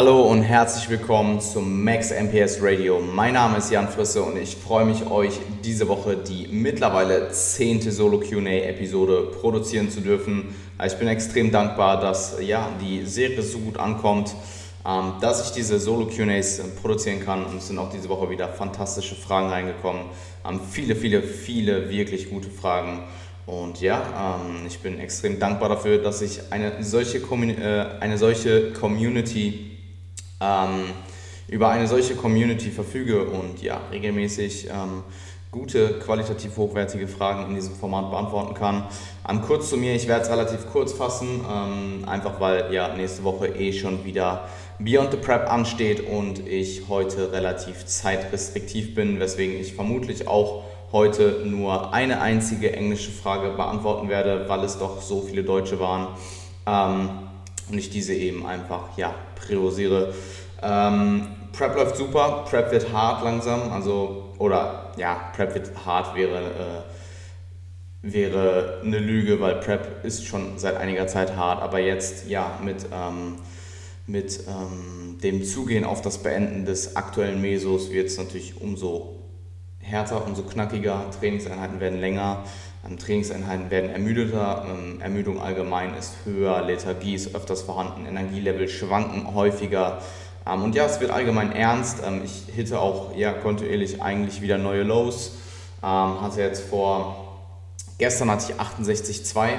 Hallo und herzlich willkommen zum Max MPS Radio. Mein Name ist Jan Frisse und ich freue mich, euch diese Woche die mittlerweile zehnte Solo QA-Episode produzieren zu dürfen. Ich bin extrem dankbar, dass ja, die Serie so gut ankommt, ähm, dass ich diese Solo QAs produzieren kann. Und es sind auch diese Woche wieder fantastische Fragen reingekommen. Ähm, viele, viele, viele wirklich gute Fragen. Und ja, ähm, ich bin extrem dankbar dafür, dass ich eine solche, äh, eine solche Community ähm, über eine solche Community verfüge und ja, regelmäßig ähm, gute, qualitativ hochwertige Fragen in diesem Format beantworten kann. Ähm, kurz zu mir, ich werde es relativ kurz fassen, ähm, einfach weil ja nächste Woche eh schon wieder Beyond the Prep ansteht und ich heute relativ zeitrestriktiv bin, weswegen ich vermutlich auch heute nur eine einzige englische Frage beantworten werde, weil es doch so viele Deutsche waren ähm, und ich diese eben einfach ja, priorisiere. Ähm, Prep läuft super, Prep wird hart langsam, also oder ja, Prep wird hart wäre, äh, wäre eine Lüge, weil Prep ist schon seit einiger Zeit hart, aber jetzt ja mit, ähm, mit ähm, dem Zugehen auf das Beenden des aktuellen Mesos wird es natürlich umso härter, umso knackiger, Trainingseinheiten werden länger, Trainingseinheiten werden ermüdeter, ähm, Ermüdung allgemein ist höher, Lethargie ist öfters vorhanden, Energielevel schwanken häufiger. Ähm, und ja, es wird allgemein ernst. ich hitte auch ja, kontinuierlich eigentlich wieder neue Lows. hatte jetzt vor, gestern hatte ich 68,2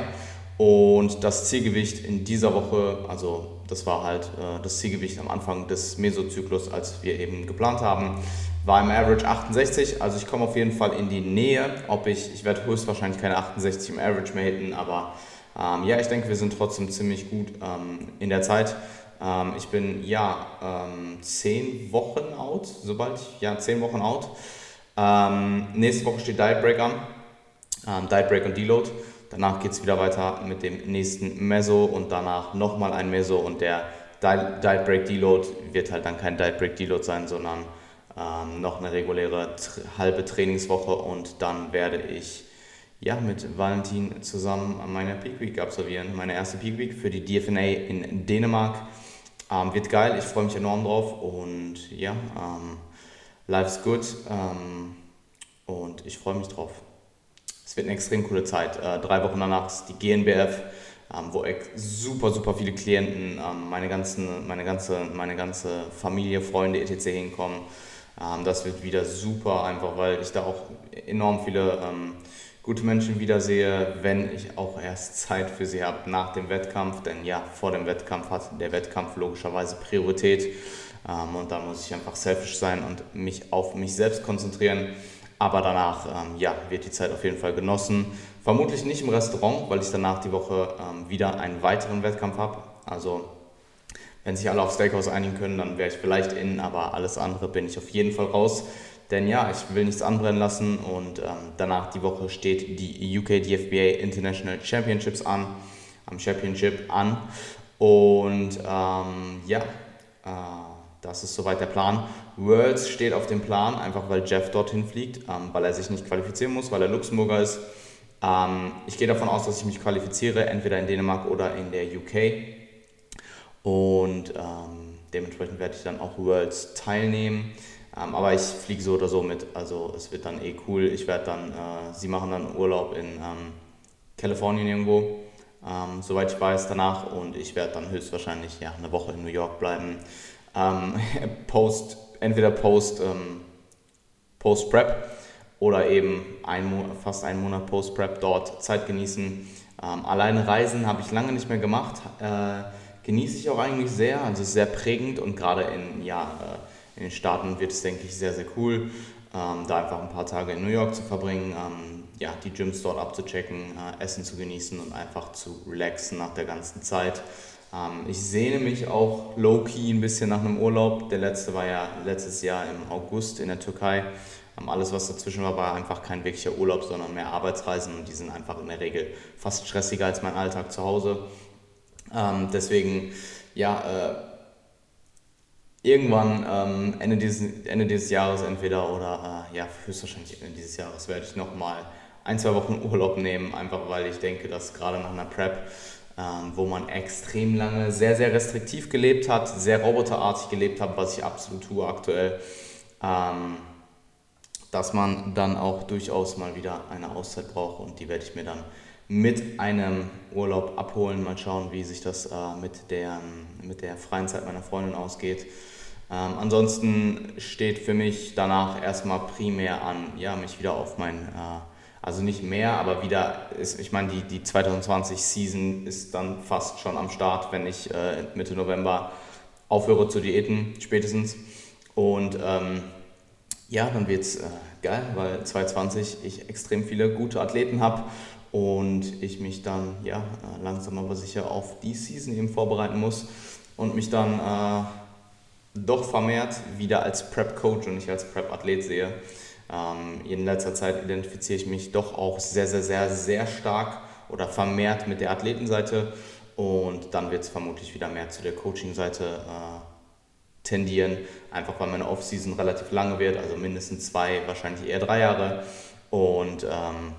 und das Zielgewicht in dieser Woche, also das war halt äh, das Zielgewicht am Anfang des Mesozyklus, als wir eben geplant haben, war im Average 68, also ich komme auf jeden Fall in die Nähe. Ob ich, ich werde höchstwahrscheinlich keine 68 im Average mehr hitten, aber ähm, ja, ich denke, wir sind trotzdem ziemlich gut ähm, in der Zeit. Ähm, ich bin ja ähm, 10 Wochen out, sobald ich, ja, 10 Wochen out. Ähm, nächste Woche steht Diet Break an, ähm, Diet Break und Deload. Danach geht es wieder weiter mit dem nächsten Meso und danach nochmal ein Meso und der Diet Break Deload wird halt dann kein Diet Break Deload sein, sondern ähm, noch eine reguläre halbe Trainingswoche und dann werde ich ja, mit Valentin zusammen meine Peak Week absolvieren. Meine erste Peak Week für die DFNA in Dänemark. Ähm, wird geil, ich freue mich enorm drauf und ja, ähm, life's good ähm, und ich freue mich drauf. Es wird eine extrem coole Zeit. Äh, drei Wochen danach ist die GNBF, ähm, wo super, super viele Klienten, ähm, meine, ganzen, meine, ganze, meine ganze Familie, Freunde etc. hinkommen. Ähm, das wird wieder super, einfach weil ich da auch enorm viele ähm, gute Menschen wiedersehe, wenn ich auch erst Zeit für sie habe nach dem Wettkampf. Denn ja, vor dem Wettkampf hat der Wettkampf logischerweise Priorität. Ähm, und da muss ich einfach selfish sein und mich auf mich selbst konzentrieren. Aber danach ähm, ja, wird die Zeit auf jeden Fall genossen. Vermutlich nicht im Restaurant, weil ich danach die Woche ähm, wieder einen weiteren Wettkampf habe. Also wenn sich alle auf Steakhouse einigen können, dann wäre ich vielleicht in, aber alles andere bin ich auf jeden Fall raus. Denn ja, ich will nichts anbrennen lassen und ähm, danach die Woche steht die UK DFBA International Championships an, am Championship an. Und ähm, ja, äh, das ist soweit der Plan. Worlds steht auf dem Plan, einfach weil Jeff dorthin fliegt, ähm, weil er sich nicht qualifizieren muss, weil er Luxemburger ist. Ähm, ich gehe davon aus, dass ich mich qualifiziere, entweder in Dänemark oder in der UK. Und ähm, dementsprechend werde ich dann auch Worlds teilnehmen. Ähm, aber ich fliege so oder so mit, also es wird dann eh cool. Ich werde dann, äh, sie machen dann Urlaub in ähm, Kalifornien irgendwo, ähm, soweit ich weiß, danach. Und ich werde dann höchstwahrscheinlich ja, eine Woche in New York bleiben. Ähm, post, entweder Post, ähm, Post Prep oder eben ein, fast einen Monat Post Prep dort Zeit genießen. alleine reisen habe ich lange nicht mehr gemacht. Äh, genieße ich auch eigentlich sehr. Also sehr prägend und gerade in, ja, äh, in den Staaten wird es, denke ich, sehr, sehr cool, ähm, da einfach ein paar Tage in New York zu verbringen, ähm, ja, die Gyms dort abzuchecken, äh, Essen zu genießen und einfach zu relaxen nach der ganzen Zeit. Ähm, ich sehne mich auch low-key ein bisschen nach einem Urlaub. Der letzte war ja letztes Jahr im August in der Türkei. Ähm, alles, was dazwischen war, war einfach kein wirklicher Urlaub, sondern mehr Arbeitsreisen und die sind einfach in der Regel fast stressiger als mein Alltag zu Hause. Ähm, deswegen, ja, äh, irgendwann ähm, Ende, dieses, Ende dieses Jahres entweder oder äh, ja, höchstwahrscheinlich Ende dieses Jahres werde ich nochmal ein, zwei Wochen Urlaub nehmen, einfach weil ich denke, dass gerade nach einer Prep ähm, wo man extrem lange sehr, sehr restriktiv gelebt hat, sehr roboterartig gelebt hat, was ich absolut tue aktuell. Ähm, dass man dann auch durchaus mal wieder eine Auszeit braucht und die werde ich mir dann mit einem Urlaub abholen. Mal schauen, wie sich das äh, mit, der, mit der freien Zeit meiner Freundin ausgeht. Ähm, ansonsten steht für mich danach erstmal primär an, ja, mich wieder auf mein, äh, also nicht mehr, aber wieder, ist, ich meine, die, die 2020 Season ist dann fast schon am Start, wenn ich äh, Mitte November aufhöre zu Diäten, spätestens. Und ähm, ja, dann wird es äh, geil, weil 2020 ich extrem viele gute Athleten habe und ich mich dann ja, langsam aber sicher auf die Season eben vorbereiten muss und mich dann äh, doch vermehrt wieder als Prep-Coach und nicht als Prep-Athlet sehe. Ähm, in letzter Zeit identifiziere ich mich doch auch sehr, sehr, sehr, sehr stark oder vermehrt mit der Athletenseite und dann wird es vermutlich wieder mehr zu der Coaching-Seite äh, tendieren, einfach weil meine Offseason relativ lange wird, also mindestens zwei, wahrscheinlich eher drei Jahre. Und ähm,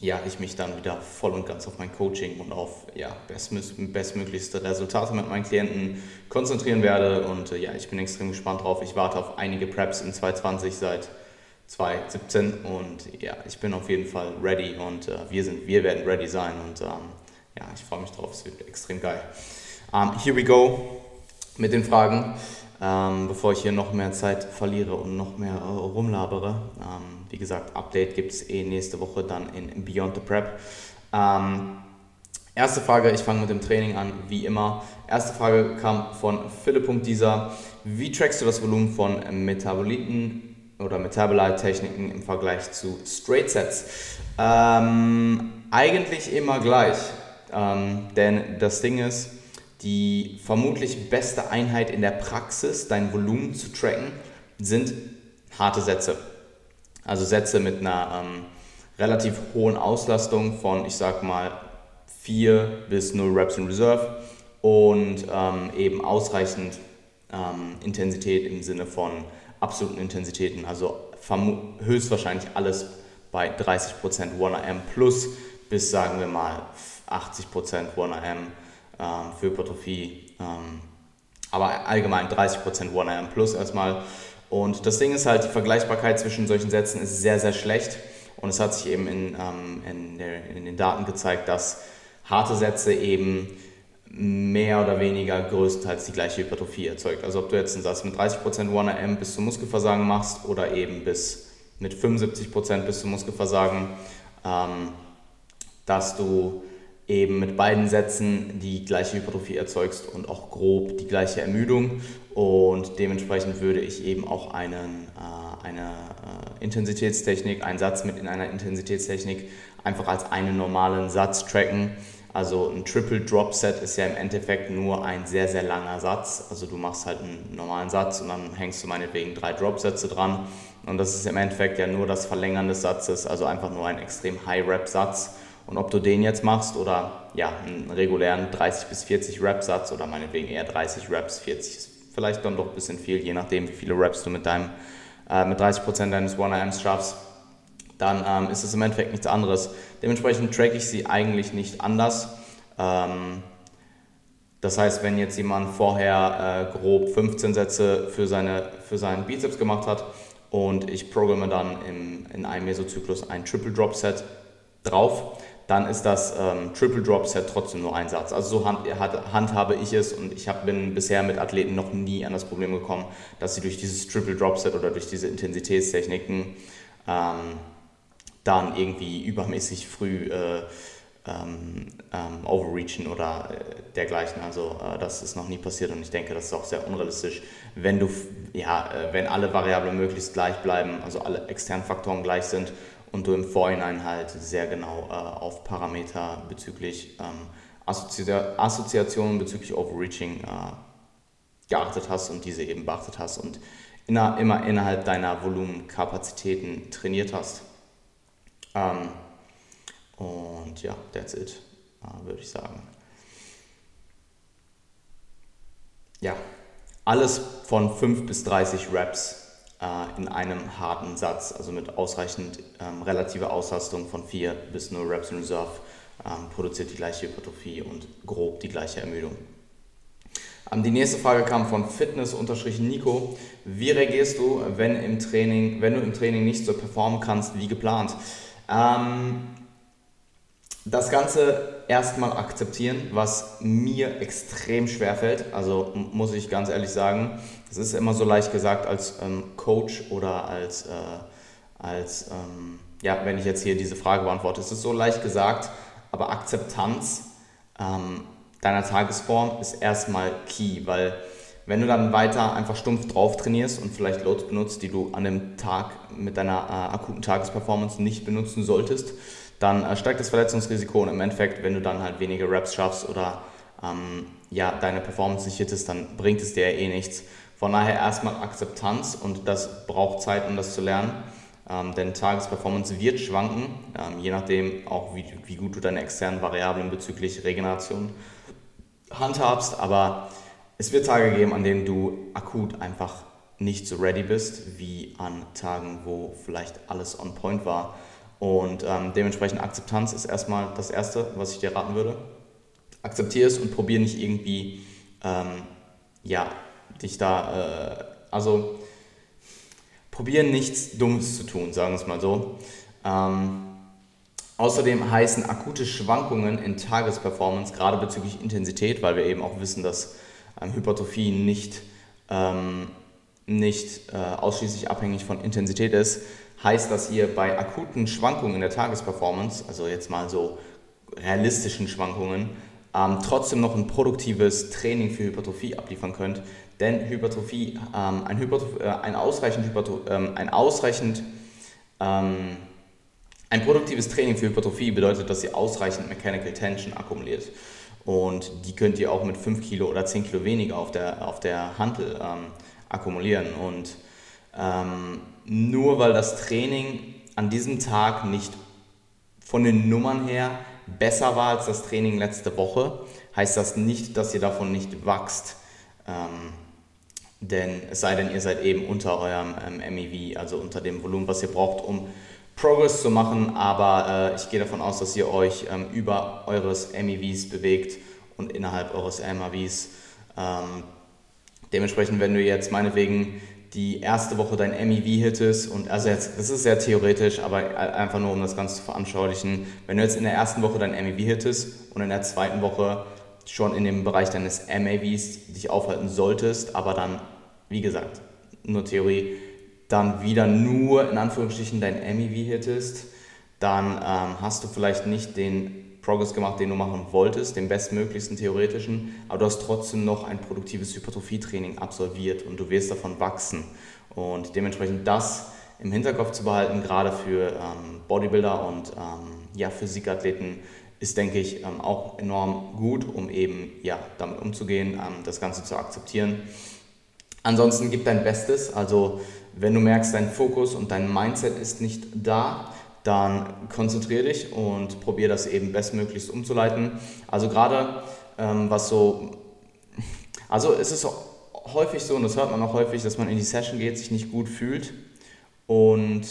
ja, ich mich dann wieder voll und ganz auf mein Coaching und auf ja, bestmöglichste Resultate mit meinen Klienten konzentrieren werde. Und äh, ja, ich bin extrem gespannt drauf. Ich warte auf einige Preps in 2020 seit 2017 und ja, ich bin auf jeden Fall ready und äh, wir, sind, wir werden ready sein und ähm, ja, ich freue mich drauf. Es wird extrem geil. Um, ähm, here we go mit den Fragen ähm, bevor ich hier noch mehr Zeit verliere und noch mehr äh, rumlabere. Ähm, wie gesagt, Update gibt es eh nächste Woche dann in Beyond the Prep. Ähm, erste Frage, ich fange mit dem Training an, wie immer. Erste Frage kam von Philipp. Dieser. Wie trackst du das Volumen von Metaboliten oder Metabolite-Techniken im Vergleich zu Straight Sets? Ähm, eigentlich immer gleich, ähm, denn das Ding ist, die vermutlich beste Einheit in der Praxis, dein Volumen zu tracken, sind harte Sätze. Also Sätze mit einer ähm, relativ hohen Auslastung von, ich sag mal, 4 bis 0 Reps in Reserve und ähm, eben ausreichend ähm, Intensität im Sinne von absoluten Intensitäten. Also höchstwahrscheinlich alles bei 30% 1RM plus bis, sagen wir mal, 80% 1RM ähm, für Hypertrophie. Ähm, aber allgemein 30% 1RM plus erstmal. Und das Ding ist halt, die Vergleichbarkeit zwischen solchen Sätzen ist sehr, sehr schlecht. Und es hat sich eben in, ähm, in, der, in den Daten gezeigt, dass harte Sätze eben mehr oder weniger größtenteils die gleiche Hypertrophie erzeugt. Also ob du jetzt einen Satz mit 30% 1RM bis zum Muskelversagen machst oder eben bis mit 75% bis zum Muskelversagen, ähm, dass du eben mit beiden Sätzen die gleiche Hypertrophie erzeugst und auch grob die gleiche Ermüdung. Und dementsprechend würde ich eben auch einen, äh, eine äh, Intensitätstechnik, einen Satz mit in einer Intensitätstechnik einfach als einen normalen Satz tracken. Also ein Triple Drop Set ist ja im Endeffekt nur ein sehr, sehr langer Satz. Also du machst halt einen normalen Satz und dann hängst du meinetwegen drei Drop Sätze dran. Und das ist im Endeffekt ja nur das Verlängern des Satzes, also einfach nur ein extrem High Rep Satz. Und ob du den jetzt machst oder ja, einen regulären 30 bis 40 Rep-Satz oder meinetwegen eher 30 Reps, 40 ist vielleicht dann doch ein bisschen viel, je nachdem, wie viele Reps du mit, deinem, äh, mit 30% deines 1RMs schaffst, dann ähm, ist es im Endeffekt nichts anderes. Dementsprechend track ich sie eigentlich nicht anders. Ähm, das heißt, wenn jetzt jemand vorher äh, grob 15 Sätze für, seine, für seinen Bizeps gemacht hat und ich programme dann im, in einem Mesozyklus ein Triple Drop Set drauf, dann ist das ähm, Triple Drop Set trotzdem nur ein Satz. Also so hand, handhabe ich es und ich hab, bin bisher mit Athleten noch nie an das Problem gekommen, dass sie durch dieses Triple Drop Set oder durch diese Intensitätstechniken ähm, dann irgendwie übermäßig früh äh, ähm, ähm, overreachen oder äh, dergleichen. Also äh, das ist noch nie passiert und ich denke, das ist auch sehr unrealistisch, wenn du ja, äh, wenn alle Variablen möglichst gleich bleiben, also alle externen Faktoren gleich sind und du im Vorhinein halt sehr genau äh, auf Parameter bezüglich ähm, Assozi Assoziationen bezüglich Overreaching äh, geachtet hast und diese eben beachtet hast und inner, immer innerhalb deiner Volumenkapazitäten trainiert hast. Ähm, und ja, that's it, äh, würde ich sagen. Ja, alles von 5 bis 30 Reps in einem harten Satz, also mit ausreichend ähm, relativer Auslastung von 4 bis 0 Reps in Reserve ähm, produziert die gleiche Hypertrophie und grob die gleiche Ermüdung. Ähm, die nächste Frage kam von Fitness-Nico. Wie reagierst du, wenn, im Training, wenn du im Training nicht so performen kannst wie geplant? Ähm, das Ganze erstmal akzeptieren, was mir extrem schwer fällt. Also muss ich ganz ehrlich sagen, das ist immer so leicht gesagt als ähm, Coach oder als, äh, als ähm, ja, wenn ich jetzt hier diese Frage beantworte, es ist so leicht gesagt, aber Akzeptanz ähm, deiner Tagesform ist erstmal key, weil wenn du dann weiter einfach stumpf drauf trainierst und vielleicht Loads benutzt, die du an dem Tag mit deiner äh, akuten Tagesperformance nicht benutzen solltest, dann steigt das Verletzungsrisiko und im Endeffekt, wenn du dann halt weniger Reps schaffst oder ähm, ja, deine Performance nicht hittest, dann bringt es dir ja eh nichts. Von daher erstmal Akzeptanz und das braucht Zeit, um das zu lernen. Ähm, denn Tagesperformance wird schwanken, ähm, je nachdem auch wie, wie gut du deine externen Variablen bezüglich Regeneration handhabst. Aber es wird Tage geben, an denen du akut einfach nicht so ready bist, wie an Tagen, wo vielleicht alles on point war. Und ähm, dementsprechend Akzeptanz ist erstmal das Erste, was ich dir raten würde. Akzeptiere es und probiere nicht irgendwie, ähm, ja, dich da, äh, also probiere nichts Dummes zu tun, sagen wir es mal so. Ähm, außerdem heißen akute Schwankungen in Tagesperformance, gerade bezüglich Intensität, weil wir eben auch wissen, dass ähm, Hypertrophie nicht, ähm, nicht äh, ausschließlich abhängig von Intensität ist, heißt, dass ihr bei akuten Schwankungen in der Tagesperformance, also jetzt mal so realistischen Schwankungen, ähm, trotzdem noch ein produktives Training für Hypertrophie abliefern könnt. Denn Hypertrophie, ähm, ein, Hypertrophie äh, ein ausreichend, Hypertro ähm, ein, ausreichend ähm, ein produktives Training für Hypertrophie bedeutet, dass ihr ausreichend Mechanical Tension akkumuliert. Und die könnt ihr auch mit 5 Kilo oder 10 Kilo weniger auf der, auf der Handel ähm, akkumulieren. Und ähm, nur weil das Training an diesem Tag nicht von den Nummern her besser war als das Training letzte Woche, heißt das nicht, dass ihr davon nicht wachst. Ähm, denn es sei denn, ihr seid eben unter eurem ähm, MEV, also unter dem Volumen, was ihr braucht, um Progress zu machen. Aber äh, ich gehe davon aus, dass ihr euch ähm, über eures MEVs bewegt und innerhalb eures MAVs. Ähm, dementsprechend, wenn du jetzt meinetwegen die erste Woche dein MEV hittest und also jetzt, das ist sehr theoretisch, aber einfach nur um das Ganze zu veranschaulichen, wenn du jetzt in der ersten Woche dein MEV hittest und in der zweiten Woche schon in dem Bereich deines MAVs dich aufhalten solltest, aber dann, wie gesagt, nur Theorie, dann wieder nur in Anführungsstrichen dein MEV hittest, dann ähm, hast du vielleicht nicht den Progress gemacht, den du machen wolltest, den bestmöglichsten theoretischen, aber du hast trotzdem noch ein produktives Hypertrophie-Training absolviert und du wirst davon wachsen. Und dementsprechend das im Hinterkopf zu behalten, gerade für ähm, Bodybuilder und ähm, ja, Physikathleten, ist, denke ich, ähm, auch enorm gut, um eben ja, damit umzugehen, ähm, das Ganze zu akzeptieren. Ansonsten gib dein Bestes, also wenn du merkst, dein Fokus und dein Mindset ist nicht da, dann konzentriere dich und probiere das eben bestmöglichst umzuleiten. Also gerade ähm, was so, also es ist häufig so, und das hört man auch häufig, dass man in die Session geht, sich nicht gut fühlt und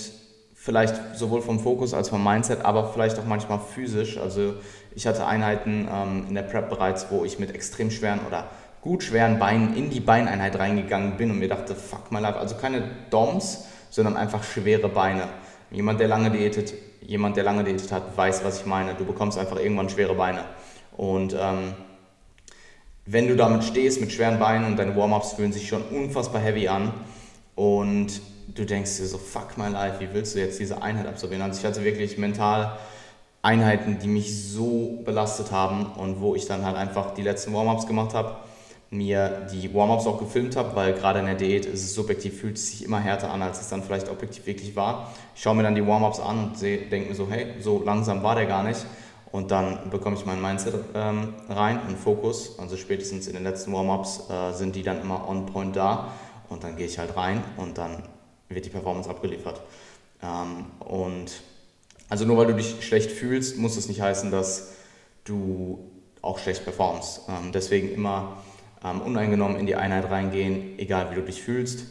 vielleicht sowohl vom Fokus als vom Mindset, aber vielleicht auch manchmal physisch. Also ich hatte Einheiten ähm, in der Prep bereits, wo ich mit extrem schweren oder gut schweren Beinen in die Beineinheit reingegangen bin und mir dachte, fuck my life, also keine DOMs, sondern einfach schwere Beine. Jemand, der lange diätet, jemand, der lange diätet hat, weiß, was ich meine. Du bekommst einfach irgendwann schwere Beine. Und ähm, wenn du damit stehst mit schweren Beinen und deine Warm-ups fühlen sich schon unfassbar heavy an und du denkst dir so, fuck my life, wie willst du jetzt diese Einheit absolvieren? Also ich hatte wirklich mental Einheiten, die mich so belastet haben und wo ich dann halt einfach die letzten Warm-ups gemacht habe mir die Warm-ups auch gefilmt habe, weil gerade in der Diät ist es subjektiv, fühlt es sich immer härter an, als es dann vielleicht objektiv wirklich war. Ich schaue mir dann die Warm-ups an und denke mir so, hey, so langsam war der gar nicht. Und dann bekomme ich mein Mindset ähm, rein und Fokus. Also spätestens in den letzten Warm-ups äh, sind die dann immer on point da. Und dann gehe ich halt rein und dann wird die Performance abgeliefert. Ähm, und also nur weil du dich schlecht fühlst, muss es nicht heißen, dass du auch schlecht performst. Ähm, deswegen immer ähm, uneingenommen in die Einheit reingehen, egal wie du dich fühlst.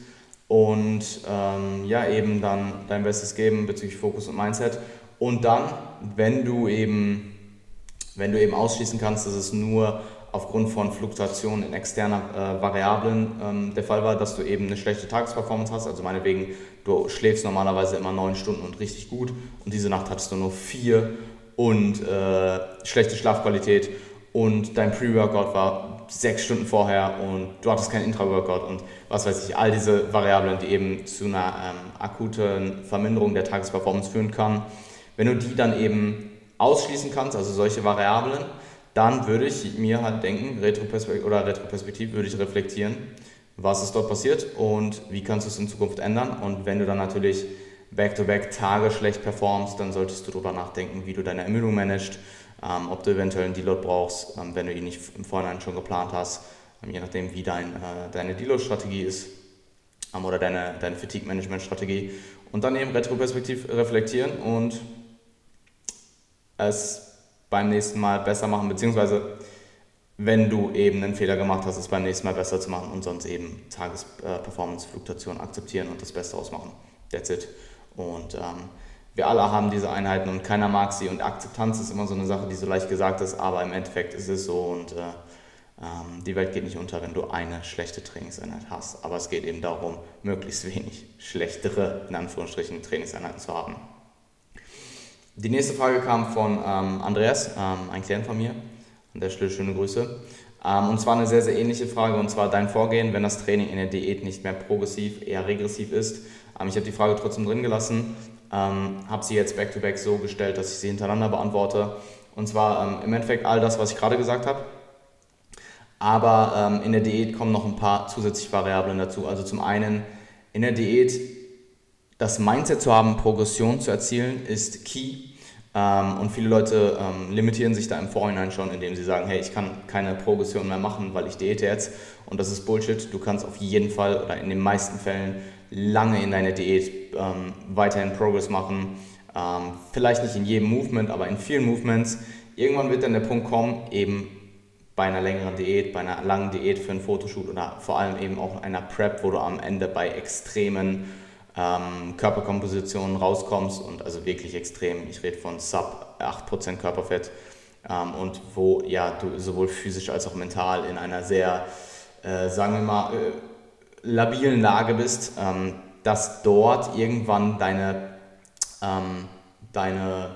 Und ähm, ja, eben dann dein Bestes geben bezüglich Fokus und Mindset. Und dann, wenn du eben wenn du eben ausschließen kannst, dass es nur aufgrund von Fluktuationen in externer äh, Variablen ähm, der Fall war, dass du eben eine schlechte Tagesperformance hast. Also meinetwegen, du schläfst normalerweise immer neun Stunden und richtig gut und diese Nacht hattest du nur vier und äh, schlechte Schlafqualität und dein Pre-Workout war sechs Stunden vorher und du hattest kein Intra-Workout und was weiß ich, all diese Variablen, die eben zu einer ähm, akuten Verminderung der Tagesperformance führen kann. Wenn du die dann eben ausschließen kannst, also solche Variablen, dann würde ich mir halt denken, Retroperspektiv oder retroperspektiv würde ich reflektieren, was ist dort passiert und wie kannst du es in Zukunft ändern. Und wenn du dann natürlich back-to-back -back Tage schlecht performst, dann solltest du darüber nachdenken, wie du deine Ermüdung managst, ähm, ob du eventuell einen Deload brauchst, ähm, wenn du ihn nicht im Vorhinein schon geplant hast, ähm, je nachdem, wie dein, äh, deine Deload-Strategie ist ähm, oder deine, deine Fatigue-Management-Strategie. Und dann eben retroperspektiv reflektieren und es beim nächsten Mal besser machen, beziehungsweise wenn du eben einen Fehler gemacht hast, es beim nächsten Mal besser zu machen und sonst eben Tagesperformance-Fluktuation akzeptieren und das Beste ausmachen. That's it. Und ähm, wir alle haben diese Einheiten und keiner mag sie und Akzeptanz ist immer so eine Sache, die so leicht gesagt ist, aber im Endeffekt ist es so und äh, ähm, die Welt geht nicht unter, wenn du eine schlechte Trainingseinheit hast. Aber es geht eben darum, möglichst wenig schlechtere, in Anführungsstrichen, Trainingseinheiten zu haben. Die nächste Frage kam von ähm, Andreas, ähm, ein Klient von mir. An der Stelle schöne Grüße. Ähm, und zwar eine sehr, sehr ähnliche Frage, und zwar dein Vorgehen, wenn das Training in der Diät nicht mehr progressiv, eher regressiv ist. Ähm, ich habe die Frage trotzdem drin gelassen, ähm, habe sie jetzt back-to-back -back so gestellt, dass ich sie hintereinander beantworte. Und zwar ähm, im Endeffekt all das, was ich gerade gesagt habe. Aber in der Diät kommen noch ein paar zusätzliche Variablen dazu. Also zum einen in der Diät das Mindset zu haben, Progression zu erzielen, ist key. Ähm, und viele Leute ähm, limitieren sich da im Vorhinein schon, indem sie sagen, hey, ich kann keine Progression mehr machen, weil ich diete jetzt. Und das ist Bullshit. Du kannst auf jeden Fall oder in den meisten Fällen lange in deiner Diät ähm, weiterhin Progress machen. Ähm, vielleicht nicht in jedem Movement, aber in vielen Movements. Irgendwann wird dann der Punkt kommen, eben bei einer längeren Diät, bei einer langen Diät für einen Fotoshoot oder vor allem eben auch einer Prep, wo du am Ende bei extremen ähm, Körperkompositionen rauskommst und also wirklich extrem, ich rede von sub 8% Körperfett ähm, und wo ja du sowohl physisch als auch mental in einer sehr, äh, sagen wir mal, äh, labilen Lage bist, ähm, dass dort irgendwann deine, ähm, deine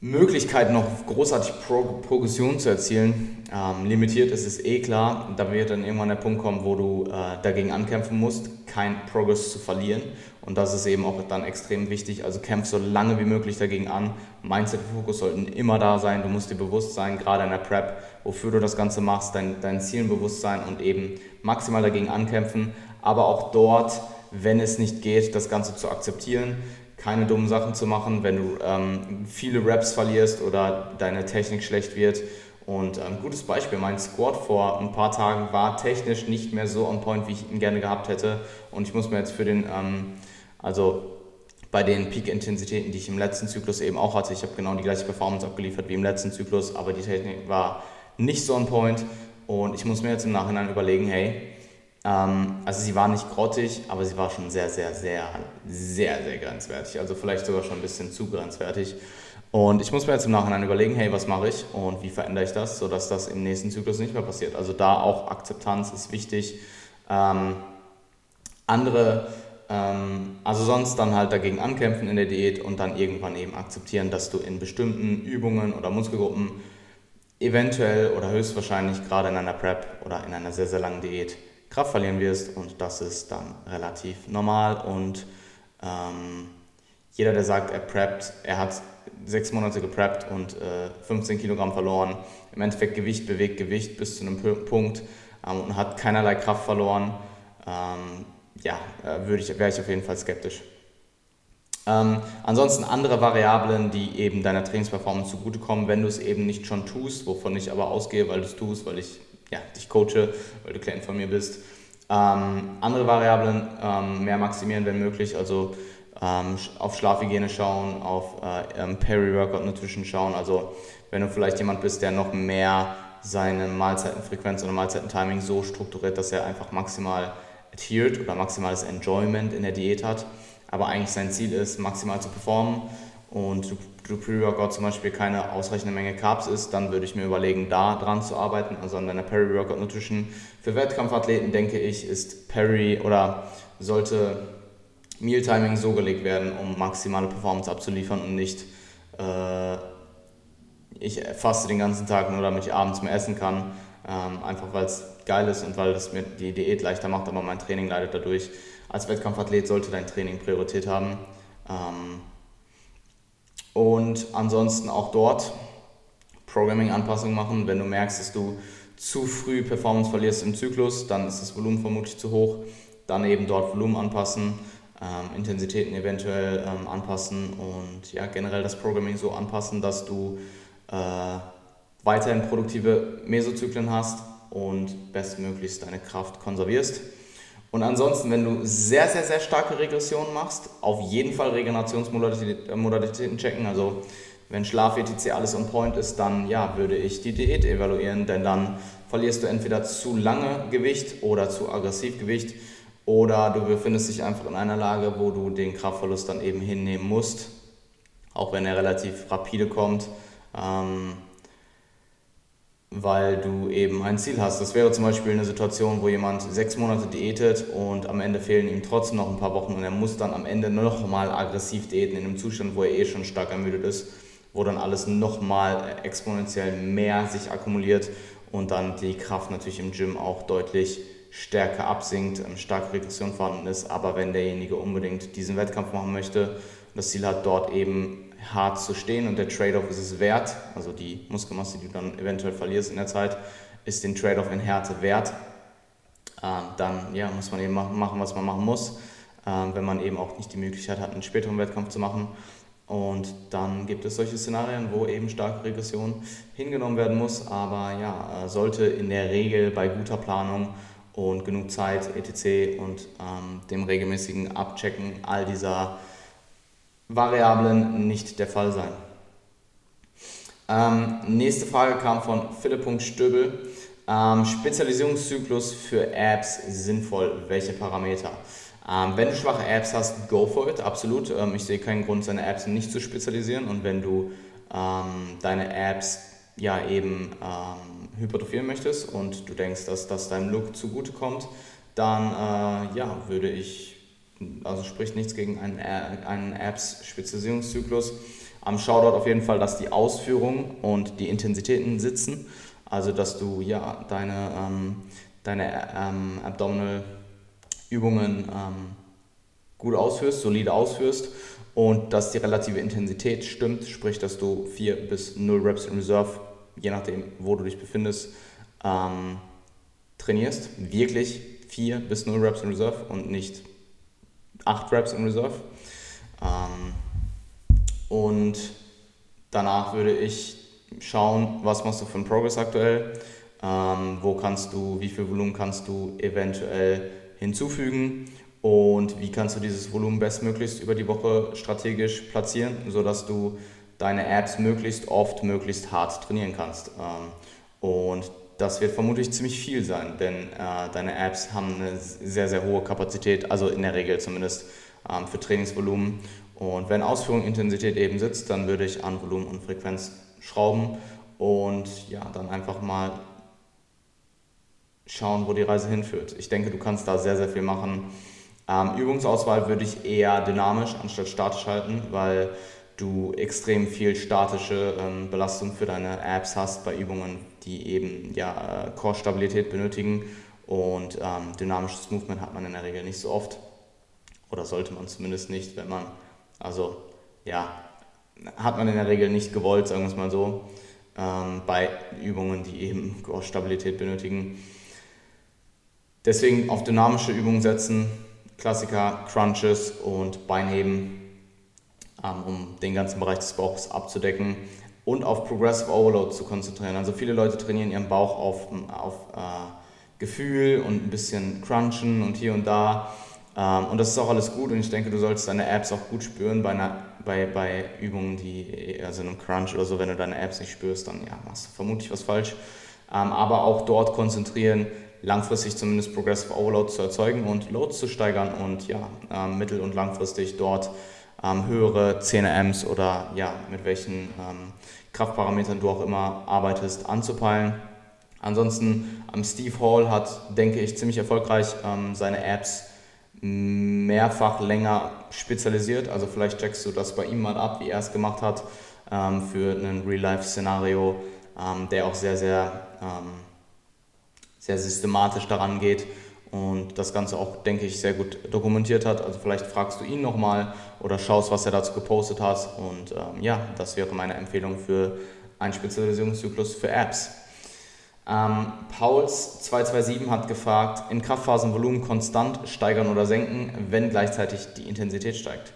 Möglichkeit, noch großartig Pro Progression zu erzielen, ähm, limitiert ist, ist eh klar. Da wird dann irgendwann der Punkt kommen, wo du äh, dagegen ankämpfen musst, kein Progress zu verlieren. Und das ist eben auch dann extrem wichtig. Also kämpf so lange wie möglich dagegen an. Mindset-Fokus sollten immer da sein. Du musst dir bewusst sein, gerade in der Prep, wofür du das Ganze machst, dein, dein Zielen bewusst sein und eben maximal dagegen ankämpfen. Aber auch dort, wenn es nicht geht, das Ganze zu akzeptieren keine dummen Sachen zu machen, wenn du ähm, viele Reps verlierst oder deine Technik schlecht wird. Und ein ähm, gutes Beispiel, mein Squat vor ein paar Tagen war technisch nicht mehr so on point, wie ich ihn gerne gehabt hätte. Und ich muss mir jetzt für den, ähm, also bei den Peak-Intensitäten, die ich im letzten Zyklus eben auch hatte, ich habe genau die gleiche Performance abgeliefert wie im letzten Zyklus, aber die Technik war nicht so on point. Und ich muss mir jetzt im Nachhinein überlegen, hey, ähm, also sie war nicht grottig, aber sie war schon sehr, sehr, sehr, sehr, sehr grenzwertig. Also vielleicht sogar schon ein bisschen zu grenzwertig. Und ich muss mir jetzt im Nachhinein überlegen, hey, was mache ich und wie verändere ich das, sodass das im nächsten Zyklus nicht mehr passiert. Also da auch Akzeptanz ist wichtig. Ähm, andere, also sonst dann halt dagegen ankämpfen in der Diät und dann irgendwann eben akzeptieren, dass du in bestimmten Übungen oder Muskelgruppen eventuell oder höchstwahrscheinlich gerade in einer Prep oder in einer sehr, sehr langen Diät Kraft verlieren wirst und das ist dann relativ normal und ähm, jeder, der sagt, er preppt, er hat sechs Monate gepreppt und äh, 15 Kilogramm verloren, im Endeffekt Gewicht bewegt Gewicht bis zu einem Punkt ähm, und hat keinerlei Kraft verloren, ähm, ja, äh, würde ich, wäre ich auf jeden Fall skeptisch. Ähm, ansonsten andere Variablen, die eben deiner Trainingsperformance zugutekommen, wenn du es eben nicht schon tust, wovon ich aber ausgehe, weil du es tust, weil ich ja, dich coache, weil du Klient von mir bist. Ähm, andere Variablen ähm, mehr maximieren, wenn möglich, also ähm, auf Schlafhygiene schauen, auf äh, ähm, Peri-Workout Nutrition schauen. Also wenn du vielleicht jemand bist, der noch mehr seine Mahlzeitenfrequenz oder Mahlzeitentiming so strukturiert, dass er einfach maximal adhered oder maximales Enjoyment in der Diät hat, aber eigentlich sein Ziel ist, maximal zu performen und du, Pre-Workout zum Beispiel keine ausreichende Menge Carbs isst, dann würde ich mir überlegen, da dran zu arbeiten, also an deiner Peri-Workout Nutrition. Für Wettkampfathleten denke ich, ist Peri oder sollte Mealtiming so gelegt werden, um maximale Performance abzuliefern und nicht äh, ich faste den ganzen Tag nur, damit ich abends mehr essen kann. Ähm, einfach weil es geil ist und weil es mir die Diät leichter macht, aber mein Training leidet dadurch. Als Wettkampfathlet sollte dein Training Priorität haben. Ähm, und ansonsten auch dort Programming-Anpassungen machen. Wenn du merkst, dass du zu früh Performance verlierst im Zyklus, dann ist das Volumen vermutlich zu hoch. Dann eben dort Volumen anpassen, ähm, Intensitäten eventuell ähm, anpassen und ja, generell das Programming so anpassen, dass du äh, weiterhin produktive Mesozyklen hast und bestmöglichst deine Kraft konservierst. Und ansonsten, wenn du sehr, sehr, sehr starke Regressionen machst, auf jeden Fall Regenerationsmodalitäten checken. Also wenn Schlaf, etc. alles on point ist, dann ja, würde ich die Diät evaluieren, denn dann verlierst du entweder zu lange Gewicht oder zu aggressiv Gewicht oder du befindest dich einfach in einer Lage, wo du den Kraftverlust dann eben hinnehmen musst, auch wenn er relativ rapide kommt ähm, weil du eben ein Ziel hast. Das wäre zum Beispiel eine Situation, wo jemand sechs Monate diätet und am Ende fehlen ihm trotzdem noch ein paar Wochen und er muss dann am Ende nochmal aggressiv diäten in einem Zustand, wo er eh schon stark ermüdet ist, wo dann alles nochmal exponentiell mehr sich akkumuliert und dann die Kraft natürlich im Gym auch deutlich stärker absinkt, ähm, starke Regression vorhanden ist. Aber wenn derjenige unbedingt diesen Wettkampf machen möchte, das Ziel hat, dort eben hart zu stehen und der Trade-off ist es wert, also die Muskelmasse, die du dann eventuell verlierst in der Zeit, ist den Trade-off in Härte wert. Ähm, dann ja, muss man eben machen, was man machen muss, ähm, wenn man eben auch nicht die Möglichkeit hat, einen späteren Wettkampf zu machen. Und dann gibt es solche Szenarien, wo eben starke Regression hingenommen werden muss, aber ja, äh, sollte in der Regel bei guter Planung und genug Zeit, etc. und ähm, dem regelmäßigen Abchecken all dieser Variablen nicht der Fall sein. Ähm, nächste Frage kam von Philipp.stöbel. Ähm, Spezialisierungszyklus für Apps sinnvoll? Welche Parameter? Ähm, wenn du schwache Apps hast, go for it, absolut. Ähm, ich sehe keinen Grund, deine Apps nicht zu spezialisieren. Und wenn du ähm, deine Apps ja eben ähm, hypertrophieren möchtest und du denkst, dass das deinem Look zugutekommt, dann äh, ja, würde ich also spricht nichts gegen einen, einen Apps-Spezialisierungszyklus. Am Shoutout auf jeden Fall, dass die Ausführung und die Intensitäten sitzen. Also dass du ja deine, ähm, deine ähm, Abdominal-Übungen ähm, gut ausführst, solide ausführst und dass die relative Intensität stimmt, sprich, dass du 4 bis 0 Reps in Reserve, je nachdem, wo du dich befindest, ähm, trainierst. Wirklich 4 bis 0 Reps in Reserve und nicht 8 Reps in Reserve. Ähm, und danach würde ich schauen, was machst du für einen Progress aktuell, ähm, wo kannst du, wie viel Volumen kannst du eventuell hinzufügen und wie kannst du dieses Volumen bestmöglichst über die Woche strategisch platzieren, sodass du deine Apps möglichst oft, möglichst hart trainieren kannst. Ähm, und das wird vermutlich ziemlich viel sein, denn äh, deine Apps haben eine sehr, sehr hohe Kapazität, also in der Regel zumindest ähm, für Trainingsvolumen. Und wenn Ausführung Intensität eben sitzt, dann würde ich an Volumen und Frequenz schrauben und ja, dann einfach mal schauen, wo die Reise hinführt. Ich denke, du kannst da sehr, sehr viel machen. Ähm, Übungsauswahl würde ich eher dynamisch anstatt statisch halten, weil du extrem viel statische ähm, Belastung für deine Apps hast bei Übungen, die eben ja, äh, Core-Stabilität benötigen. Und ähm, dynamisches Movement hat man in der Regel nicht so oft. Oder sollte man zumindest nicht, wenn man, also ja, hat man in der Regel nicht gewollt, sagen wir es mal so, ähm, bei Übungen, die eben Core-Stabilität benötigen. Deswegen auf dynamische Übungen setzen, Klassiker, Crunches und Beinheben, ähm, um den ganzen Bereich des Bauchs abzudecken und auf Progressive Overload zu konzentrieren. Also viele Leute trainieren ihren Bauch auf, auf äh, Gefühl und ein bisschen Crunchen und hier und da. Ähm, und das ist auch alles gut und ich denke, du solltest deine Apps auch gut spüren bei, einer, bei, bei Übungen, die, also einem Crunch oder so, wenn du deine Apps nicht spürst, dann ja, machst du vermutlich was falsch. Ähm, aber auch dort konzentrieren, langfristig zumindest Progressive Overload zu erzeugen und Loads zu steigern und ja, äh, mittel- und langfristig dort ähm, höhere 10 Ms oder ja, mit welchen ähm, Kraftparametern du auch immer arbeitest, anzupeilen. Ansonsten, ähm, Steve Hall hat, denke ich, ziemlich erfolgreich ähm, seine Apps mehrfach länger spezialisiert. Also vielleicht checkst du das bei ihm mal ab, wie er es gemacht hat ähm, für ein Real-Life-Szenario, ähm, der auch sehr, sehr, sehr systematisch daran geht und das Ganze auch, denke ich, sehr gut dokumentiert hat. Also vielleicht fragst du ihn nochmal oder schaust, was er dazu gepostet hat. Und ähm, ja, das wäre meine Empfehlung für einen Spezialisierungszyklus für Apps. Ähm, Pauls 227 hat gefragt, in Kraftphasenvolumen konstant steigern oder senken, wenn gleichzeitig die Intensität steigt.